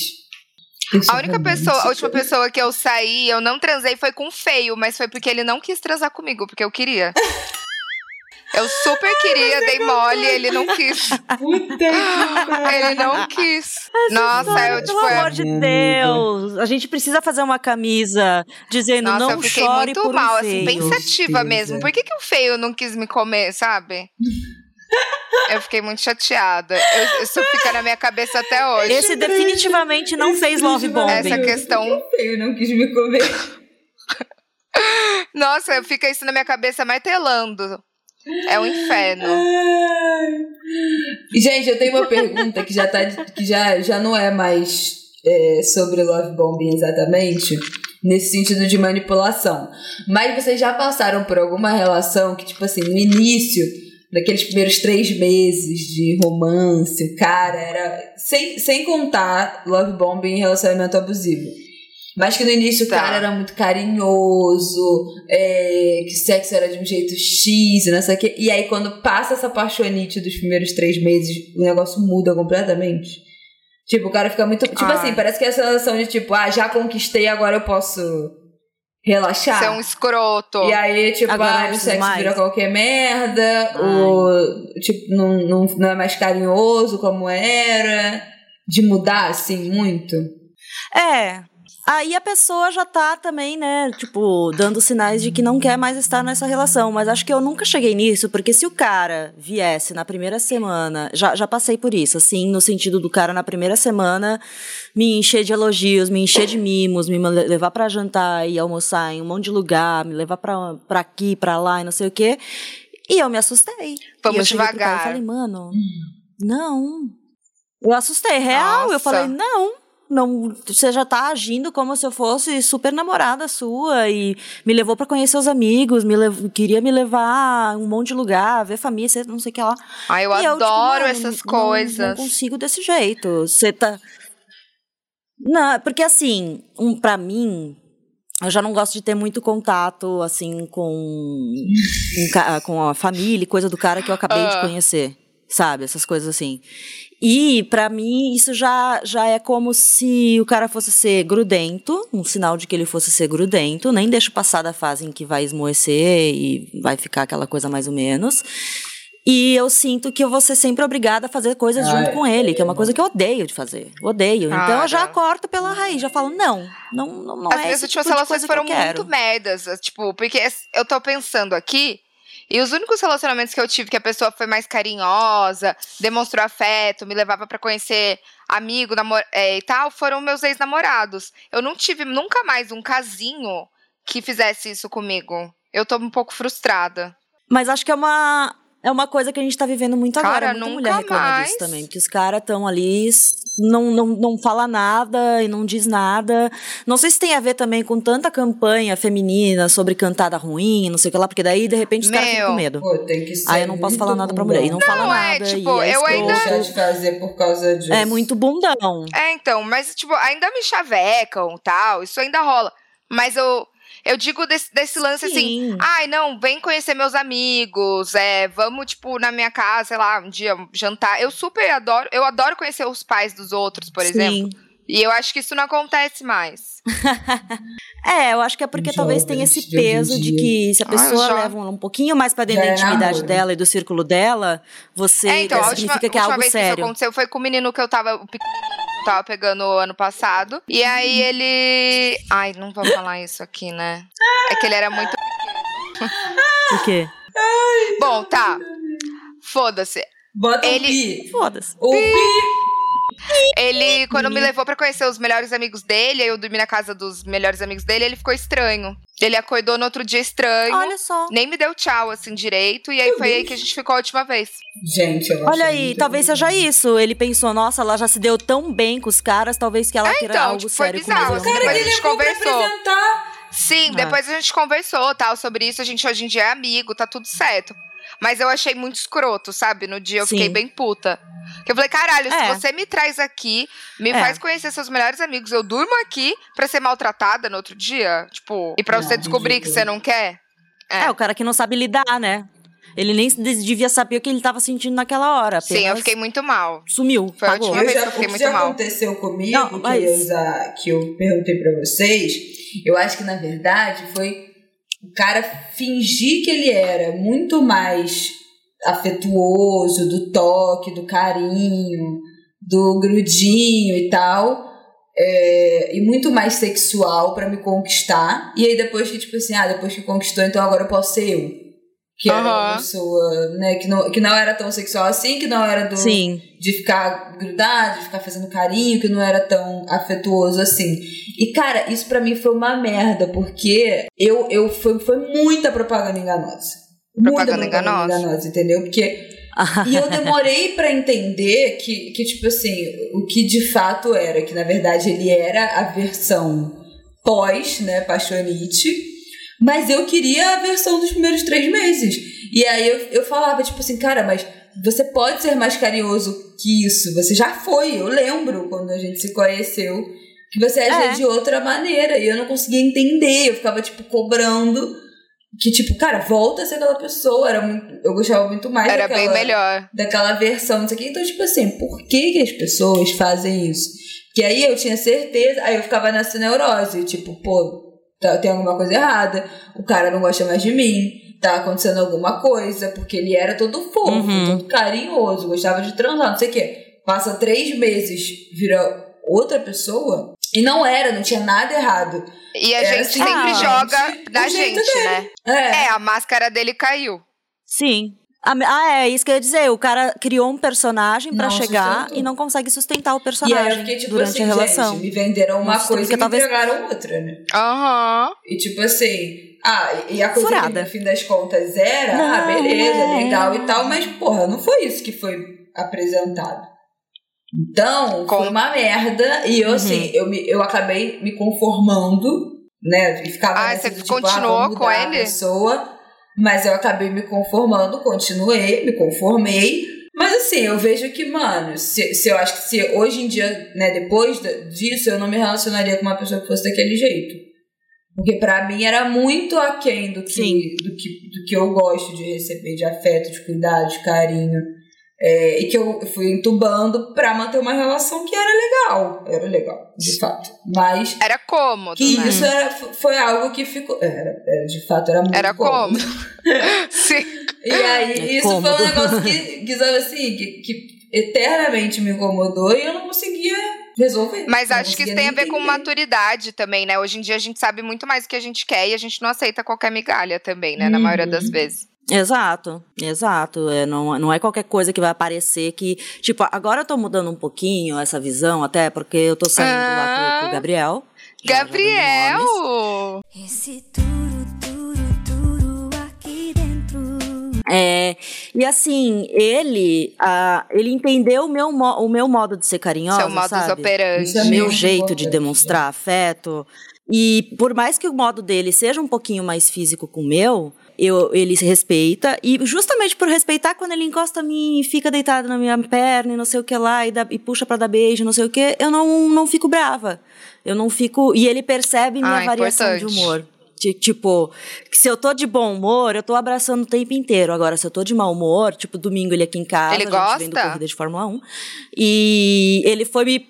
A única pessoa, a última pessoa que eu saí, eu não transei foi com o feio, mas foi porque ele não quis transar comigo, porque eu queria. Eu super queria, dei mole, ele não quis. Puta Ele não quis. Nossa, eu tipo, Pelo é- amor de Deus, a gente precisa fazer uma camisa dizendo Nossa, não eu fiquei chore muito por um mal, assim, feio. pensativa mesmo. Por que, que o feio não quis me comer, sabe? Eu fiquei muito chateada. Eu- Isso fica na minha cabeça até hoje. Esse definitivamente não fez love bombing. Essa questão. feio, não quis me comer. Nossa, fica isso na minha cabeça martelando. É um inferno. Ai. Gente, eu tenho uma pergunta que já, tá, que já, já não é mais é, sobre love bombing exatamente, nesse sentido de manipulação. Mas vocês já passaram por alguma relação que, tipo assim, no início, naqueles primeiros três meses de romance, cara era. Sem, sem contar love bombing e relacionamento abusivo. Mas que no início o Tá. cara era muito carinhoso, é, que sexo era de um jeito X, e não sei o quê. E aí, quando passa essa paixonite dos primeiros três meses, o negócio muda completamente. Tipo, o cara fica muito. Tipo Ah. assim, parece que é essa sensação de tipo, ah, já conquistei, agora eu posso relaxar. Ser um escroto. E aí, tipo, Agora ah, o sexo mais. vira qualquer merda, Ai. o, tipo, não, não, não é mais carinhoso como era, de mudar, assim, muito. É. Aí a pessoa já tá também, né, tipo, dando sinais de que não quer mais estar nessa relação. Mas acho que eu nunca cheguei nisso, porque se o cara viesse na primeira semana. Já, já passei por isso, assim, no sentido do cara na primeira semana me encher de elogios, me encher de mimos, me le- levar pra jantar e almoçar em um monte de lugar, me levar pra, pra aqui, pra lá e não sei o quê. E eu me assustei. Vamos eu devagar. e falei, mano, não. Eu assustei, real. Eu Nossa. falei, não. Não, você já tá agindo como se eu fosse super namorada sua e me levou pra conhecer os amigos, me lev- queria me levar a um monte de lugar, ver família, não sei o que lá. Ai, eu E tipo, adoro mano, essas não- coisas. Não, consigo desse jeito. Você tá. Não, porque assim, um, para mim, eu já não gosto de ter muito contato, assim, com, com a família, coisa do cara que eu acabei de Ah. conhecer. Sabe? Essas coisas assim. E, pra mim, isso já, já é como se o cara fosse ser grudento, um sinal de que ele fosse ser grudento. Nem deixo passar da fase em que vai esmoecer e vai ficar aquela coisa mais ou menos. E eu sinto que eu vou ser sempre obrigada a fazer coisas Ai, junto com ele, que é uma coisa que eu odeio de fazer. Odeio. Então eu já corto pela raiz, já falo, não, não, não, não As é minhas últimas tipo relações foram muito merdas. Tipo, porque eu tô pensando aqui. E os únicos relacionamentos que eu tive que a pessoa foi mais carinhosa, demonstrou afeto, me levava pra conhecer amigo namor é, e tal, foram meus ex-namorados. Eu não tive nunca mais um casinho que fizesse isso comigo. Eu tô um pouco frustrada. Mas acho que é uma, é uma coisa que a gente tá vivendo muito agora. Cara, Muita nunca mulher reclama mais. disso também. Porque os caras estão ali, não, não, não fala nada e não diz nada. Não sei se tem a ver também com tanta campanha feminina sobre cantada ruim, não sei o que lá, porque daí, de repente, os caras ficam com medo. Pô, tem que ser Aí eu não posso falar nada pra bundão. mulher. E não, fala Não, é, nada. tipo, e é eu ainda-. Deixar de fazer por causa disso. É muito bundão. É, então, mas, tipo, ainda me chavecam tal, isso ainda rola. Mas eu. Eu digo desse, desse lance assim, Sim. ai, não, vem conhecer meus amigos, é, vamos, tipo, na minha casa, sei lá, um dia jantar. Eu super adoro, eu adoro conhecer os pais dos outros, por exemplo. Sim. E eu acho que isso não acontece mais. É, eu acho que é porque talvez tenha Jovens esse de peso de dia. que se a Ah, pessoa já. leva um pouquinho mais pra dentro Já da é intimidade namoro. dela e do círculo dela, você é, então, a última, significa que é última algo vez que isso sério. aconteceu foi com o menino que eu tava. Tava pegando ano passado. E aí ele. Ai, não vou falar isso aqui, né? É que ele era muito. O quê? Bom, tá. Foda-se. Bota Ele- o pi. Foda-se. O pi. Ele, quando me levou pra conhecer os melhores amigos dele, aí eu dormi na casa dos melhores amigos dele, ele ficou estranho. Ele acordou no outro dia estranho. Olha só. Nem me deu tchau, assim, direito. E aí foi aí que a gente ficou a última vez. Gente, eu Olha aí, talvez seja isso. Ele pensou, nossa, ela já se deu tão bem com os caras, talvez que ela queira então, algo tipo, foi sério bizarro, comigo. assim, Cara, Depois que a gente conversou. Sim, É. depois a gente conversou, tal, sobre isso. A gente hoje em dia é amigo, tá tudo certo. Mas eu achei muito escroto, sabe? No dia eu Sim. fiquei bem puta. Que eu falei, caralho, É. se você me traz aqui, me É. faz conhecer seus melhores amigos, eu durmo aqui pra ser maltratada no outro dia? Tipo, e pra Não, você descobrir que você não quer? É, o cara que não sabe lidar, né? Ele nem devia saber o que ele tava sentindo naquela hora. Sim, eu fiquei muito mal. Sumiu, Foi a pagou. última Eu vez já, que eu fiquei o que muito mal. aconteceu comigo, Não, que, mas- eu, já- que eu perguntei pra vocês, eu acho que na verdade foi o cara fingir que ele era muito mais afetuoso, do toque, do carinho, do grudinho e tal. é, e muito mais sexual pra me conquistar. E aí depois que, tipo assim, ah, depois que conquistou, então agora eu posso ser eu. Que era uma pessoa, né, que não, que não era tão sexual assim, que não era do Sim. de ficar grudado, de ficar fazendo carinho, que não era tão afetuoso assim. E, cara, isso pra mim foi uma merda, porque eu, eu foi, foi muita propaganda enganosa. Propaganda enganosa. enganosa, entendeu? Porque. E eu demorei pra entender que, que, tipo assim, o que de fato era, que na verdade ele era a versão pós, né, Paixonite, mas eu queria a versão dos primeiros três meses. E aí eu, eu falava, tipo assim, cara, mas você pode ser mais carinhoso que isso. Você já foi, eu lembro quando a gente se conheceu, que você agia É. de outra maneira. E eu não conseguia entender, eu ficava, tipo, cobrando. Que, tipo, cara, volta a ser aquela pessoa. Era muito, eu gostava muito mais Era daquela, bem melhor. daquela versão, não sei o quê. Então, tipo assim, por que, que as pessoas fazem isso? Que aí eu tinha certeza, aí eu ficava nessa neurose, tipo, pô, tá- tem alguma coisa errada, o cara não gosta mais de mim, tá acontecendo alguma coisa, porque ele era todo fofo, Uhum. todo carinhoso, gostava de transar, não sei o quê. Passa três meses, vira outra pessoa, e não era, não tinha nada errado. E a Era gente simplesmente sempre joga na o jeito gente, né? É, É, a máscara dele caiu. Sim. Ah, Ah, é isso que eu ia dizer. O cara criou um personagem pra Não chegar sustentou. e não consegue sustentar o e personagem aí eu fiquei tipo durante assim, a relação. gente, me venderam uma coisa e me talvez- entregaram outra, né? Aham. E tipo assim, ah, e a coisa Furada. que no fim das contas era, ah, Não, beleza, é. legal e tal, mas porra, não foi isso que foi apresentado. Então, Com- foi uma merda, e eu Uhum. assim, eu, me, eu acabei me conformando, né, e ficava Ah, você tipo, continuou ah, com ele? pessoa, mas eu acabei me conformando, continuei, me conformei, mas assim, eu vejo que, mano, se, se eu acho que se hoje em dia, né, depois disso, eu não me relacionaria com uma pessoa que fosse daquele jeito. Porque pra mim era muito aquém do que, Sim. do, que, do que eu gosto de receber, de afeto, de cuidado, de carinho. É, e que eu fui entubando pra manter uma relação que era legal. Era legal, de fato. Mas Era cômodo, que né? isso era, foi algo que ficou. Era, era, de fato, era muito Era cômodo. cômodo. Sim. E aí, É isso cômodo. foi um negócio que, que sabe assim, que, que eternamente me incomodou e eu não conseguia resolver. Mas acho que isso tem a ver com entender. maturidade também, né? Hoje em dia a gente sabe muito mais o que a gente quer e a gente não aceita qualquer migalha também, né? Na Uhum. maioria das vezes. Exato, exato. É, não, não é qualquer coisa que vai aparecer que. Tipo, agora eu tô mudando um pouquinho essa visão, até porque eu tô saindo lá com, com o Gabriel. Já- já. Gabriel! Esse turu, turu, turu aqui dentro. É, e assim, ele, ah, ele entendeu o meu, mo- o meu modo de ser carinhosa, Seu modus sabe? operandi. Isso é meu jeito de demonstrar afeto. E por mais que o modo dele seja um pouquinho mais físico que o meu, eu, ele se respeita. E justamente por respeitar, quando ele encosta a mim e fica deitado na minha perna e não sei o que lá, e, dá- e puxa pra dar beijo, não sei o que, eu não, não fico brava. Eu não fico. E ele percebe minha Ah, variação de importante. humor. Ti- Tipo, que se eu tô de bom humor, eu tô abraçando o tempo inteiro. Agora, se eu tô de mau humor, tipo, domingo ele aqui em casa, Ele a gente vendo gosta? corrida de Fórmula 1. E ele foi me.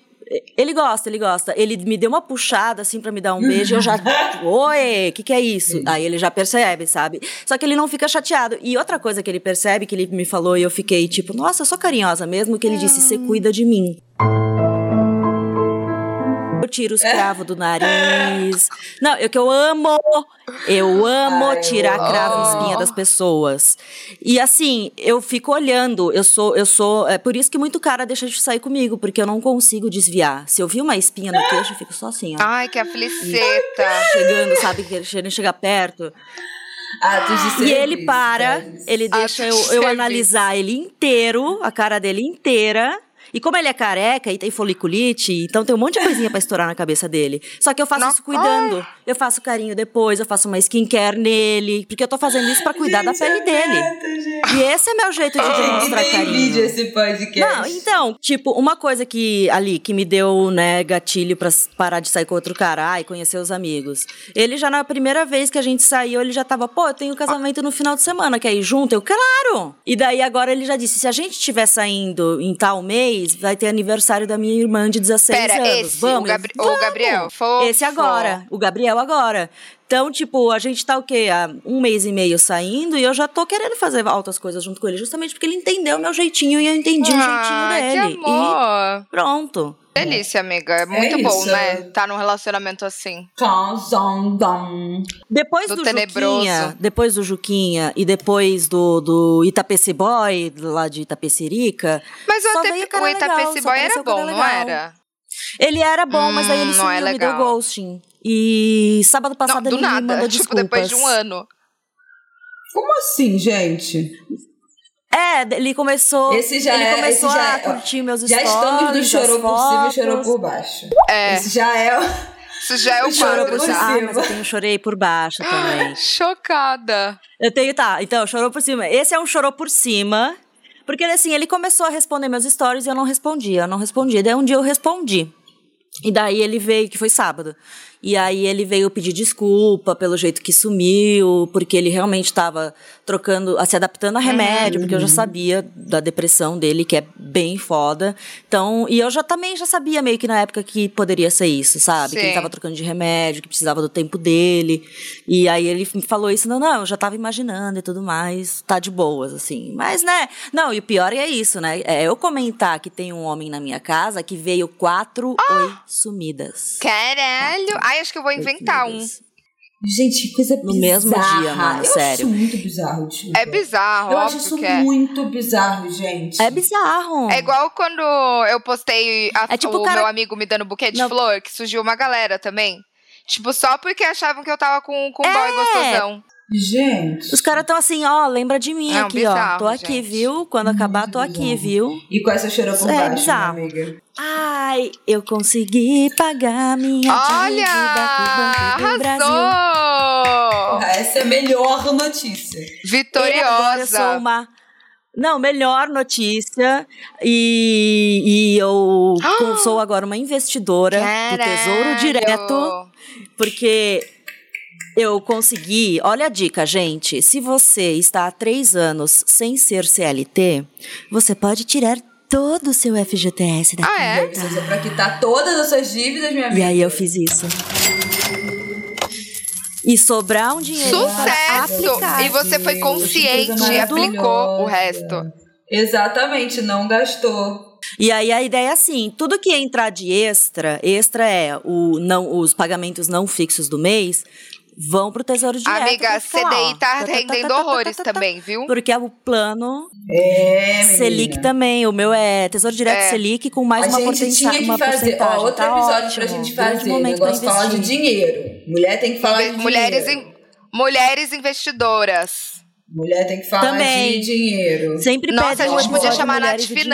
Ele gosta, ele gosta. Ele me deu uma puxada, assim, pra me dar um beijo. eu já. Oi, o que, que é isso? Aí ele já percebe, sabe? Só que ele não fica chateado. E outra coisa que ele percebe, que ele me falou, e eu fiquei tipo, nossa, eu sou carinhosa mesmo, que ele disse: você cuida de mim. Eu tiro os cravos do nariz. Não, eu que eu amo. Eu amo Ai, tirar cravo e espinha das pessoas. E assim, eu fico olhando. Eu sou, eu sou. É por isso que muito cara deixa de sair comigo, porque eu não consigo desviar. Se eu vi uma espinha no queixo, eu fico só assim, ó. Ai, que afliceta. Chegando, sabe? Querendo chegar perto. De E ele para, né? ele Ah, deixa eu, eu analisar ele inteiro, a cara dele inteira. E como ele é careca e tem foliculite, então tem um monte de coisinha pra estourar na cabeça dele. Só que eu faço isso cuidando. Eu faço carinho depois, eu faço uma skincare nele. Porque eu tô fazendo isso pra cuidar da pele dele. E esse é meu jeito de demonstrar Tem carinho. vídeo esse podcast. Não, então, tipo, uma coisa que ali que me deu, né, gatilho pra parar de sair com outro cara e conhecer os amigos. Ele já na primeira vez que a gente saiu, ele já tava, pô, eu tenho casamento no final de semana, quer ir junto? Eu, claro! E daí agora ele já disse, se a gente estiver saindo em tal mês, vai ter aniversário da minha irmã de 16 Pera, anos. esse, Vamos? o, Gabri- Eu, o Gabriel. Fofo. esse agora, o Gabriel agora. Então, tipo, a gente tá o quê? Há um mês e meio saindo e eu já tô querendo fazer altas coisas junto com ele, justamente porque ele entendeu o meu jeitinho e eu entendi o Ah, jeitinho que dele. amor. E pronto. Delícia, amiga. É muito bom, isso. né? Tá num relacionamento assim. Depois Do do, tenebroso. Juquinha, depois do Juquinha e depois do, do Itapeci Boy, lá de Itapecerica, Mas o, Só Ite- veio o legal, Itapeci só Boy era bom, não legal. era? ele era bom, mas aí ele Hum, sumiu, é me deu legal. ghosting. E sábado Não, passado do ele me nada. mandou Tipo, desculpas. depois de um ano. Como assim, gente? É, ele começou, Esse já ele é- começou esse já a é- curtir meus Já stories, estamos do chorou por cima e chorou por baixo. É, Esse já é o... isso já é o Chorou quadro por já. Ah, cima. mas eu tenho chorei por baixo também. Chocada. Eu tenho, tá. Então, chorou por cima. Esse é um chorou por cima. Porque, assim, ele começou a responder meus stories e eu não respondia, eu não respondia. Daí um dia eu respondi. E daí ele veio, que foi sábado. E aí ele veio pedir desculpa pelo jeito que sumiu, porque ele realmente estava trocando, se adaptando a remédio, porque eu já sabia da depressão dele, que é bem foda. Então, e eu já também já sabia meio que na época que poderia ser isso, sabe? Que Sim. ele tava trocando de remédio, que precisava do tempo dele. E aí ele falou isso, não, não, eu já tava imaginando e tudo mais, tá de boas, assim. Mas, né, não, e o pior é isso, né? É eu comentar que tem um homem na minha casa que veio quatro oi sumidas. Caralho. Ai, acho que eu vou inventar um. Gente, que coisa No bizarra. mesmo dia, mano, eu sério. acho isso muito bizarro, desculpa. É bizarro, Eu acho isso que é. muito bizarro, gente. É bizarro. É igual quando eu postei a- É tipo o o cara- meu amigo me dando buquê de Não. flor, que surgiu uma galera também. Tipo, só porque achavam que eu tava com, com um É. boy gostosão. Gente. Os caras estão assim, ó, lembra de mim Não, aqui, ó. bizarro, Tô aqui, gente. viu? Quando acabar, tô aqui, bizarro. viu? E com essa chorou por É baixo, amiga. Ai, eu consegui pagar minha Olha! dívida com o Brasil. Ah, Essa é a melhor notícia. Agora eu sou Vitoriosa. uma. Não, melhor notícia. E, e eu co- sou agora uma investidora do Tesouro Caralho! Direto, porque eu consegui. Olha a dica, gente. Se você está há três anos sem ser CLT, você pode tirar todo o seu FGTS da Ah, é? Você usa pra quitar todas as suas dívidas, minha amiga. E aí eu fiz isso. E sobrar um dinheiro para Sucesso! aplicar. E você foi consciente e aplicou o resto. Exatamente, não gastou. E aí a ideia é assim, tudo que entrar de extra, extra é o não, os pagamentos não fixos do mês, vão pro Tesouro Direto. Amiga, pra ficar lá, ó. CDI tá rendendo horrores também, viu? Porque é o plano É, menina. Selic também, o meu é Tesouro Direto É. Selic com mais a uma, gente porcenta- tinha que fazer, porcentagem. ó, outro tá episódio pra gente fazer. Pra negócio falar de dinheiro. Mulher tem que falar de Mulheres, dinheiro. in- mulheres investidoras. Mulher tem que falar Também. de dinheiro. Sempre Nossa, pede a um gente podia chamar Nath Mulheres e Dinheiro.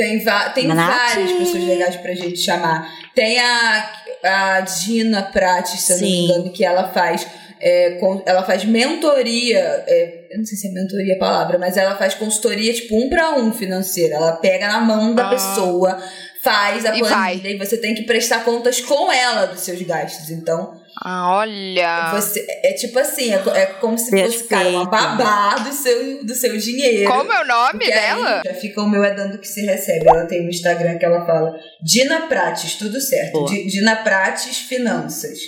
Tem, tem várias pessoas legais pra gente chamar. Tem a, a Dina Prates, se eu não me engano, que ela faz. é, con- ela faz mentoria, é, eu não sei se é mentoria a palavra, mas ela faz consultoria tipo um pra um financeira. Ela pega na mão da Ah. pessoa, faz a E planilha e você tem que prestar contas com ela dos seus gastos. Então, Ah, olha. Você, é tipo assim, é, é como se fosse, cara, uma Perfeito. babá do seu, do seu dinheiro. Qual é o nome dela? Já fica o meu é dando que se recebe. Ela tem um Instagram que ela fala Dina Prates, tudo certo. Dina Prates Finanças.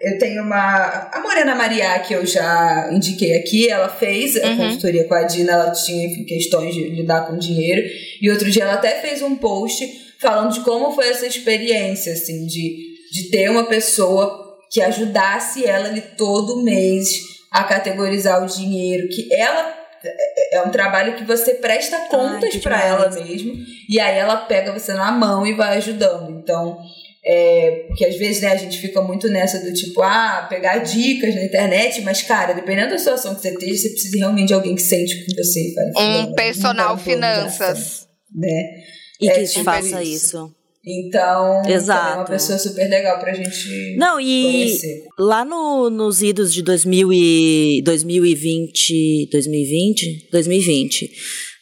Eu tenho uma. A Morena Maria, que eu já indiquei aqui, ela fez a Uhum. consultoria com a Dina, ela tinha questões de lidar com dinheiro. E outro dia ela até fez um post falando de como foi essa experiência, assim, de, de ter uma pessoa que ajudasse ela ali todo mês a categorizar o dinheiro, que ela é é um trabalho que você presta contas demais. ela mesmo, e aí ela pega você na mão e vai ajudando. Então, é, porque às vezes né, a gente fica muito nessa do tipo, ah, pegar dicas na internet, mas cara, dependendo da situação que você esteja, você precisa realmente de alguém que sente com você "Fulano, Um personal um plano de ação", finanças. né? E É que tipo faça isso. isso. Então, Exato. é uma pessoa super legal pra gente Não, e conhecer. lá no, nos idos de 2000 e 2020, 2020, 2020,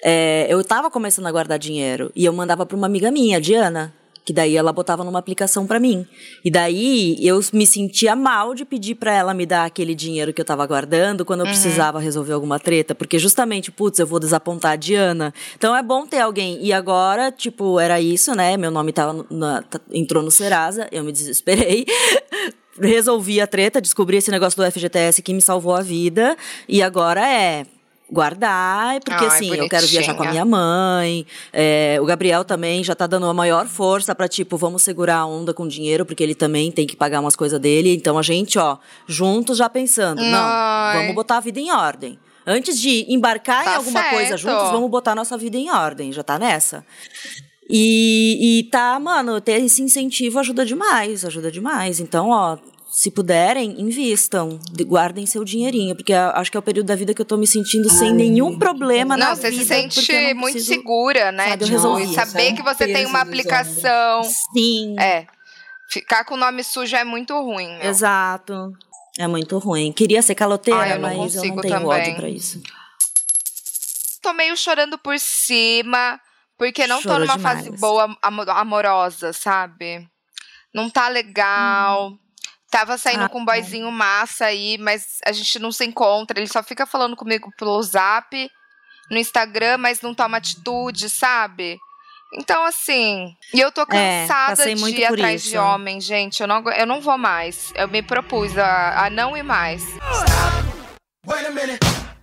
é, eu tava começando a guardar dinheiro e eu mandava pra uma amiga minha, Diana, que daí ela botava numa aplicação pra mim. E daí eu me sentia mal de pedir pra ela me dar aquele dinheiro que eu tava guardando quando eu precisava resolver alguma treta, porque justamente, putz, eu vou desapontar a Diana. Então é bom ter alguém. E agora, tipo, era isso, né? Meu nome tava na- entrou no Serasa, eu me desesperei. Resolvi a treta, descobri esse negócio do FGTS que me salvou a vida. E agora é guardar, porque Ai, assim, eu quero viajar com a minha mãe. é, o Gabriel também já tá dando a maior força pra, tipo, vamos segurar a onda com dinheiro, porque ele também tem que pagar umas coisas dele. Então a gente, ó, juntos já pensando, não, Ai. vamos botar a vida em ordem. Antes de embarcar Tá em alguma coisa certo. juntos, vamos botar a nossa vida em ordem. Já tá nessa? E, e tá, mano, ter esse incentivo ajuda demais, ajuda demais. Então, ó, se puderem, invistam, de- guardem seu dinheirinho, porque acho que é o período da vida que eu tô me sentindo sem nenhum problema na Não, você vida. se sente porque eu não muito preciso- segura, né? sabe, eu Tipo, resolvi, e saber sabe? que você tem uma aplicação. Sim, É. Ficar com o nome sujo é muito ruim, meu. exato. É muito ruim. Queria ser caloteira, Ai, eu não mas eu não tenho também. ódio pra isso. Tô meio chorando por cima, porque não Chorou tô numa demais. fase boa amo- amorosa, sabe? Não tá legal. Tava saindo Ah, com um boyzinho massa aí, mas a gente não se encontra. Ele só fica falando comigo pelo zap, no Instagram, mas não toma atitude, sabe? Então, assim. E eu tô É, cansada passei de ir atrás isso. de homem, gente. Eu não, eu não vou mais. Eu me propus a, a não ir mais.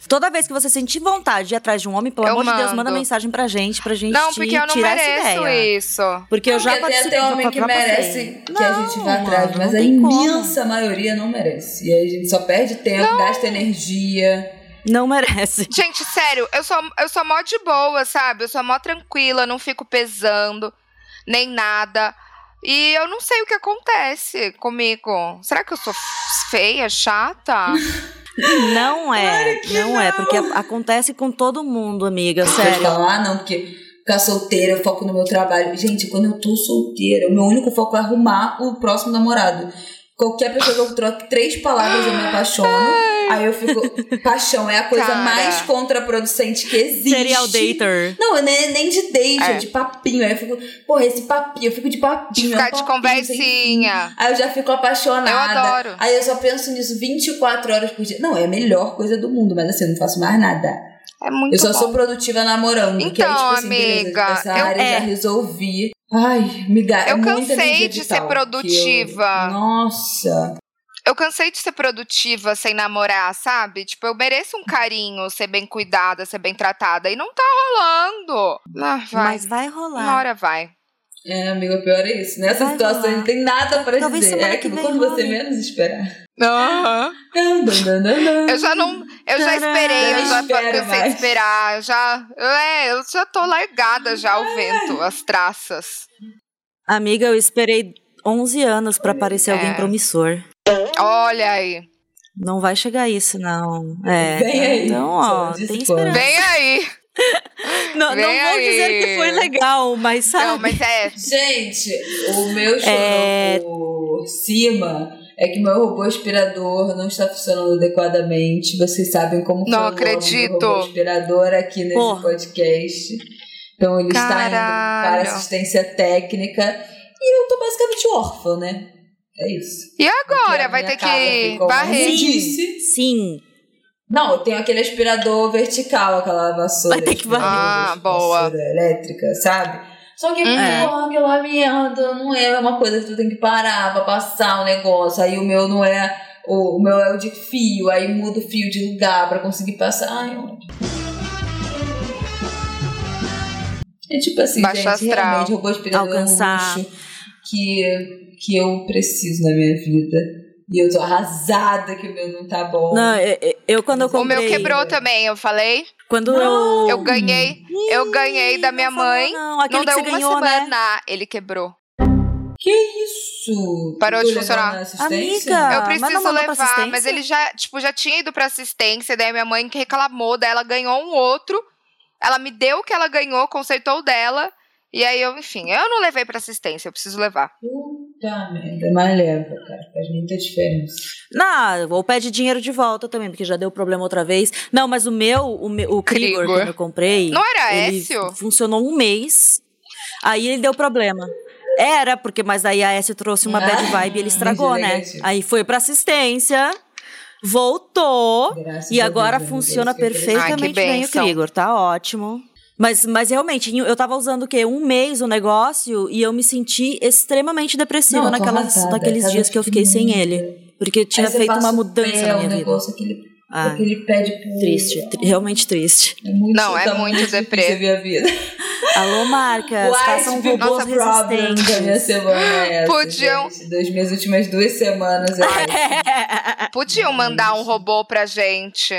Toda vez que você sentir vontade de ir atrás de um homem, pelo Eu amor de Deus, manda mando. mensagem pra gente, pra gente Não, porque eu não tirar essa mereço ideia. isso. Porque eu já Porque tem participei. até homem que merece que a gente vá Não, atrás, mas não a tem como. imensa maioria não merece. E aí a gente só perde tempo, gasta energia. Não merece. Gente, sério, eu sou, eu sou mó de boa, sabe? Eu sou mó tranquila, não fico pesando, nem nada. E eu não sei o que acontece comigo. Será que eu sou feia, chata? Não é, não, é, porque acontece com todo mundo, amiga, Pode sério. falar, ah, não, porque ficar solteira, eu foco no meu trabalho. Gente, quando eu tô solteira, o meu único foco é arrumar o próximo namorado. Qualquer pessoa que eu troque três palavras eu me apaixono. Aí eu fico. Paixão é a coisa Cara. mais contraproducente que existe. Serial dater. Não, nem, nem de date, É. é de papinho. Aí eu fico, porra, esse papinho, eu fico de papinho. De é um ficar de papinho, sem fim. conversinha. Aí eu já fico apaixonada. Eu adoro. Aí eu só penso nisso 24 horas por dia. Não, é a melhor coisa do mundo, mas assim, eu não faço mais nada. É muito eu só bom. sou produtiva namorando. que aí, Então, tipo assim, beleza, amiga, essa eu- área é. já resolvi. Ai, me é Eu muita cansei energia de ser produtiva. eu- Nossa. Eu cansei de ser produtiva sem namorar, sabe? Tipo, eu mereço um carinho, ser bem cuidada, ser bem tratada. E não tá rolando. Ah, vai. Mas vai rolar. Uma hora vai. É, amiga, o pior é isso. Nessa Vai situação rolar. não tem nada pra Talvez dizer. É que aquilo quando você menos esperar. Aham. Eu já não. Eu já esperei, eu já cansei de esperar. eu Já, eu, é, eu já tô largada já ao vento, as traças. Amiga, eu esperei 11 anos pra aparecer É. alguém promissor. Olha aí. Não vai chegar isso, não. É. Vem aí. Então, ó, tem esperança. Vem aí. Não, não vou aí. dizer que foi legal, mas sabe. Não, mas é. Gente, o meu chorou É. por cima é que meu robô aspirador não está funcionando adequadamente. Vocês sabem como Não foi o acredito. robô aspirador aqui nesse Porra. podcast. Então ele está indo para Caralho. assistência técnica. E eu tô basicamente órfã, né? É isso. E agora? Vai ter que varrer? disse. Sim. Não, eu tenho aquele aspirador vertical, aquela vassoura. Vai ter que varrer. Ah, boa. Vassoura elétrica, sabe? Só que Uhum. pô, aquela merda não é uma coisa que tu tem que parar pra passar o negócio. Aí o meu não é. O, o meu é o de fio, aí muda o fio de lugar pra conseguir passar. Ai, onde? É tipo assim, Baixo gente, astral. realmente robô aspirador Alcançar. é um luxo que, que eu preciso na minha vida. E eu tô arrasada que o meu não tá bom. Não, eu, eu- eu quando eu O comprei... meu quebrou também, eu falei. Quando eu... Eu ganhei, eu ganhei da minha Não mãe. Não, aquele Não que deu você uma ganhou, né? semana, ele quebrou. Que isso? Parou de funcionar. Amiga. Eu não preciso levar, mas ele já, tipo, já tinha ido pra assistência, daí minha mãe que reclamou, daí ela ganhou um outro. Ela me deu o que ela ganhou, consertou o dela. E aí eu, enfim, eu não levei pra assistência, eu preciso levar. Puta merda, mas leva, cara. Faz muita diferença. Não, ou pede dinheiro de volta também, porque já deu problema outra vez. Não, mas o meu, o, meu, o Krigor, Krigor. quando eu comprei. Não era ele Écio? Funcionou um mês. Aí ele deu problema. Era, porque, mas aí a Écio trouxe uma bad Ah, vibe e ele estragou, né? Aí foi pra assistência, voltou. Graças E a agora Deus, funciona eu fiquei Ai, que perfeitamente bem o. Krigor, tá ótimo. Mas, mas realmente, eu tava usando o quê? Um mês o negócio e eu me senti extremamente depressiva Não, naquelas, naqueles dias que eu fiquei sem ele. Porque tinha feito uma mudança na o minha vida. negócio, Aquele, Ah, aquele pé de pulga. triste, tri- realmente triste. É muito, Não, é muito deprê. a vida. Alô, marcas, White façam people robôs problem da minha resistentes. semana é essa, Podiam- gente. Das minhas últimas duas semanas é essa. Podiam mandar um robô pra gente.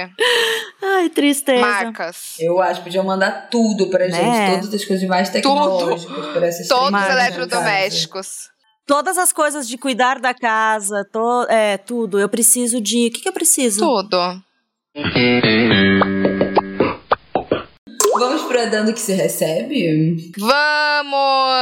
Ai, tristeza. Marcas. Eu acho podiam mandar tudo pra gente. Né? Todas as coisas mais tecnológicas. Por essas Todos os eletrodomésticos. Todas as coisas de cuidar da casa, to, é, tudo. Eu preciso de. O que, que eu preciso? Tudo. Vamos pra dando que se recebe? Vamos!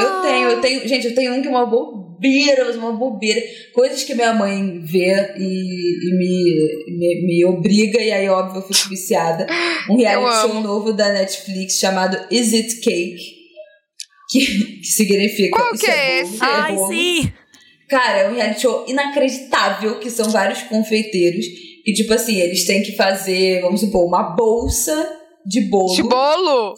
Eu tenho, eu tenho. Gente, eu tenho um que é uma bobeira, mas uma bobeira. Coisas que minha mãe vê e, e me, me, me obriga, e aí, óbvio, eu fico viciada. Um reality Eu show novo da Netflix chamado Is It Cake? Que, que significa. Qual isso que é bolo, esse? é Ai, bolo. sim! Cara, é um reality show inacreditável, que são vários confeiteiros. E, tipo assim, eles têm que fazer, vamos supor, uma bolsa de bolo. De bolo?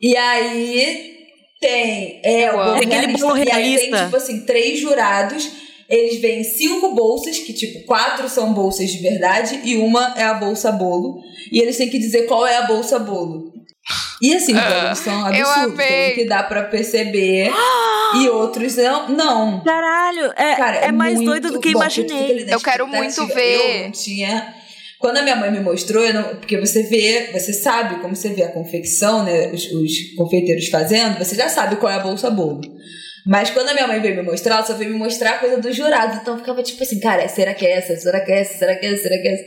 E aí tem. É, o amo. bolo Aquele realista. bolo E aí tem, realista. tipo assim, três jurados. Eles veem cinco bolsas, que, tipo, quatro são bolsas de verdade e uma é a bolsa bolo. E eles têm que dizer qual é a bolsa bolo. E assim, Ah, todos são eu absurdos. um que dá pra perceber. e outros não. Não. Caralho, é, Cara, é mais muito doido do que bom, imaginei. na Eu quero muito ver. Eu não tinha. Quando a minha mãe me mostrou, eu não- porque você vê, você sabe como você vê a confecção, né? Os, os confeiteiros fazendo, você já sabe qual é a bolsa bolo. Mas quando a minha mãe veio me mostrar, ela só veio me mostrar a coisa dos jurados. Então eu ficava tipo assim, cara, será que é essa? Será que é essa? Será que é essa? Será que é essa?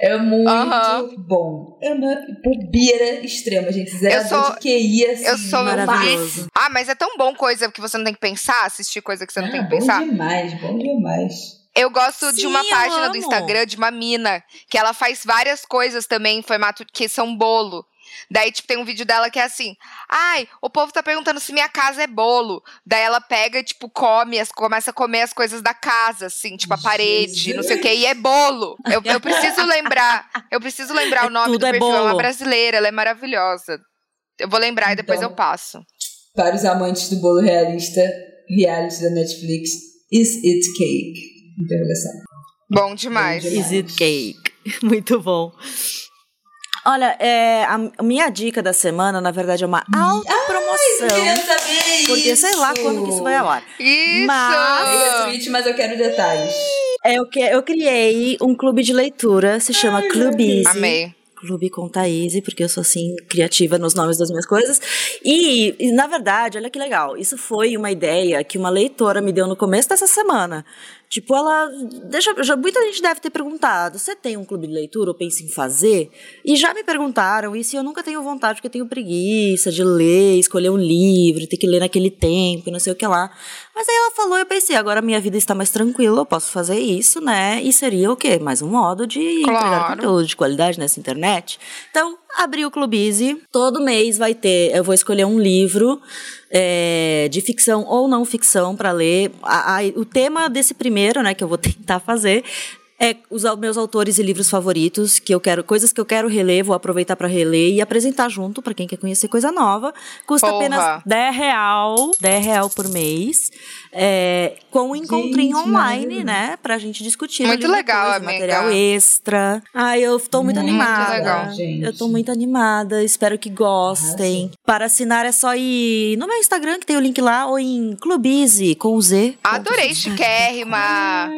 É muito bom. É uma bobeira extrema, gente. Zerador sou- de QI, assim. eu sou Maravilhoso. Ah, mas é tão bom coisa que você não tem que pensar, assistir coisa que você não Ah, tem que bom pensar. demais, bom demais. Eu gosto de Sim, uma eu página do amo. Instagram de uma mina que ela faz várias coisas também em formato que são bolo. Daí, tipo, tem um vídeo dela que é assim: Ai, o povo tá perguntando se minha casa é bolo. Daí ela pega e, tipo, come, as, começa a comer as coisas da casa, assim, tipo, a parede, não sei o que, e é bolo. Eu, eu preciso lembrar, eu preciso lembrar É o nome tudo do é perfil. É uma bolo. brasileira, ela é maravilhosa. Eu vou lembrar e depois Então. eu passo. para os amantes do bolo realista, reality da Netflix, Is It Cake? Interrogação. Bom demais. Bom demais. Is it cake? Muito bom. Olha, é, a, minha dica da semana, na verdade, é uma Eu autopromoção. queria saber Porque sei lá isso. quando que isso vai ao ar. Isso! Mas- Eu tweet, mas eu quero detalhes. É, eu, que, eu criei um clube de leitura, se chama Clubize. Amei. Clube com Thaís, porque eu sou assim, criativa nos nomes das minhas coisas. E, e, na verdade, olha que legal, isso foi uma ideia que uma leitora me deu no começo dessa semana. Tipo, ela. Deixa, já, muita gente deve ter perguntado: você tem um clube de leitura ou pensa em fazer? E já me perguntaram, e se eu nunca tenho vontade, porque eu tenho preguiça de ler, escolher um livro, ter que ler naquele tempo e não sei o que lá. Mas aí ela falou, eu pensei, agora minha vida está mais tranquila, eu posso fazer isso, né? E seria o quê? Mais um modo de entregar Claro. conteúdo de qualidade nessa internet. Então, abri o Clubize. Todo mês vai ter, eu vou escolher um livro é, de ficção ou não ficção para ler. A- a- o tema desse primeiro, né, que eu vou tentar fazer. É os meus autores e livros favoritos, que eu quero, coisas que eu quero reler, vou aproveitar para reler e apresentar junto para quem quer conhecer coisa nova. Custa Porra. apenas 10 real, 10 real por mês, é, com um encontrinho Gente, online, né, pra gente discutir. Muito legal, amiga. material extra. Ai, eu tô muito, Muito animada. legal, gente. Eu tô muito animada, espero que gostem. Para assinar é só ir no meu Instagram, que tem o link lá, ou em Clubize, com o Z. Adorei, chiquérrima.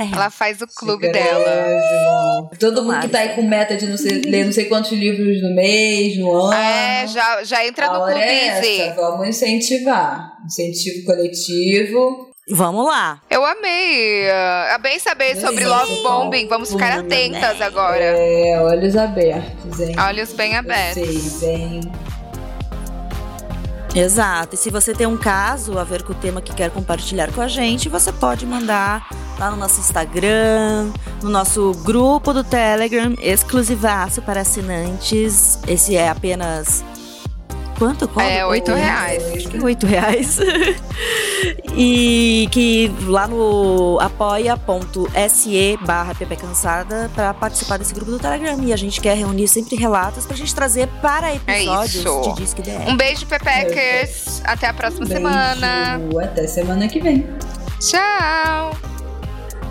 É. Ela faz o clube dela. Todo mundo que tá aí com meta de não sei, ler não sei quantos livros no mês, no ano. É, já, já entra a no é clubize. essa, vamos incentivar. Incentivo coletivo. Vamos lá. Eu amei. É bem saber sobre Sim. love bombing. Vamos ficar Hum, atentas agora. É, olhos abertos, hein? Olhos bem abertos. Vocês, hein? Exato. E se você tem um caso a ver com o tema que quer compartilhar com a gente, você pode mandar lá no nosso Instagram, no nosso grupo do Telegram, exclusivaço para assinantes. Esse é apenas. Quanto? Qual? É, oito reais. Oito reais. e que lá no apoia.se barra Cansada para participar desse grupo do Telegram. E a gente quer reunir sempre relatos pra gente trazer para episódios isso. de Disque DR. Um beijo, Pepeckers. Até a próxima semana. Beijo. Até semana que vem. Tchau.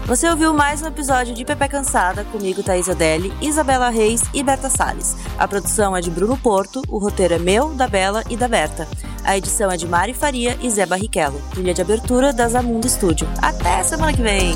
Você ouviu mais um episódio de Pepe Cansada comigo, Thaís Adeli, Isabela Reis e Berta Salles. A produção é de Bruno Porto, o roteiro é meu, da Bela e da Berta. A edição é de Mari Faria e Zé Barrichello. Trilha de abertura da Zamundo Studio. Até semana que vem!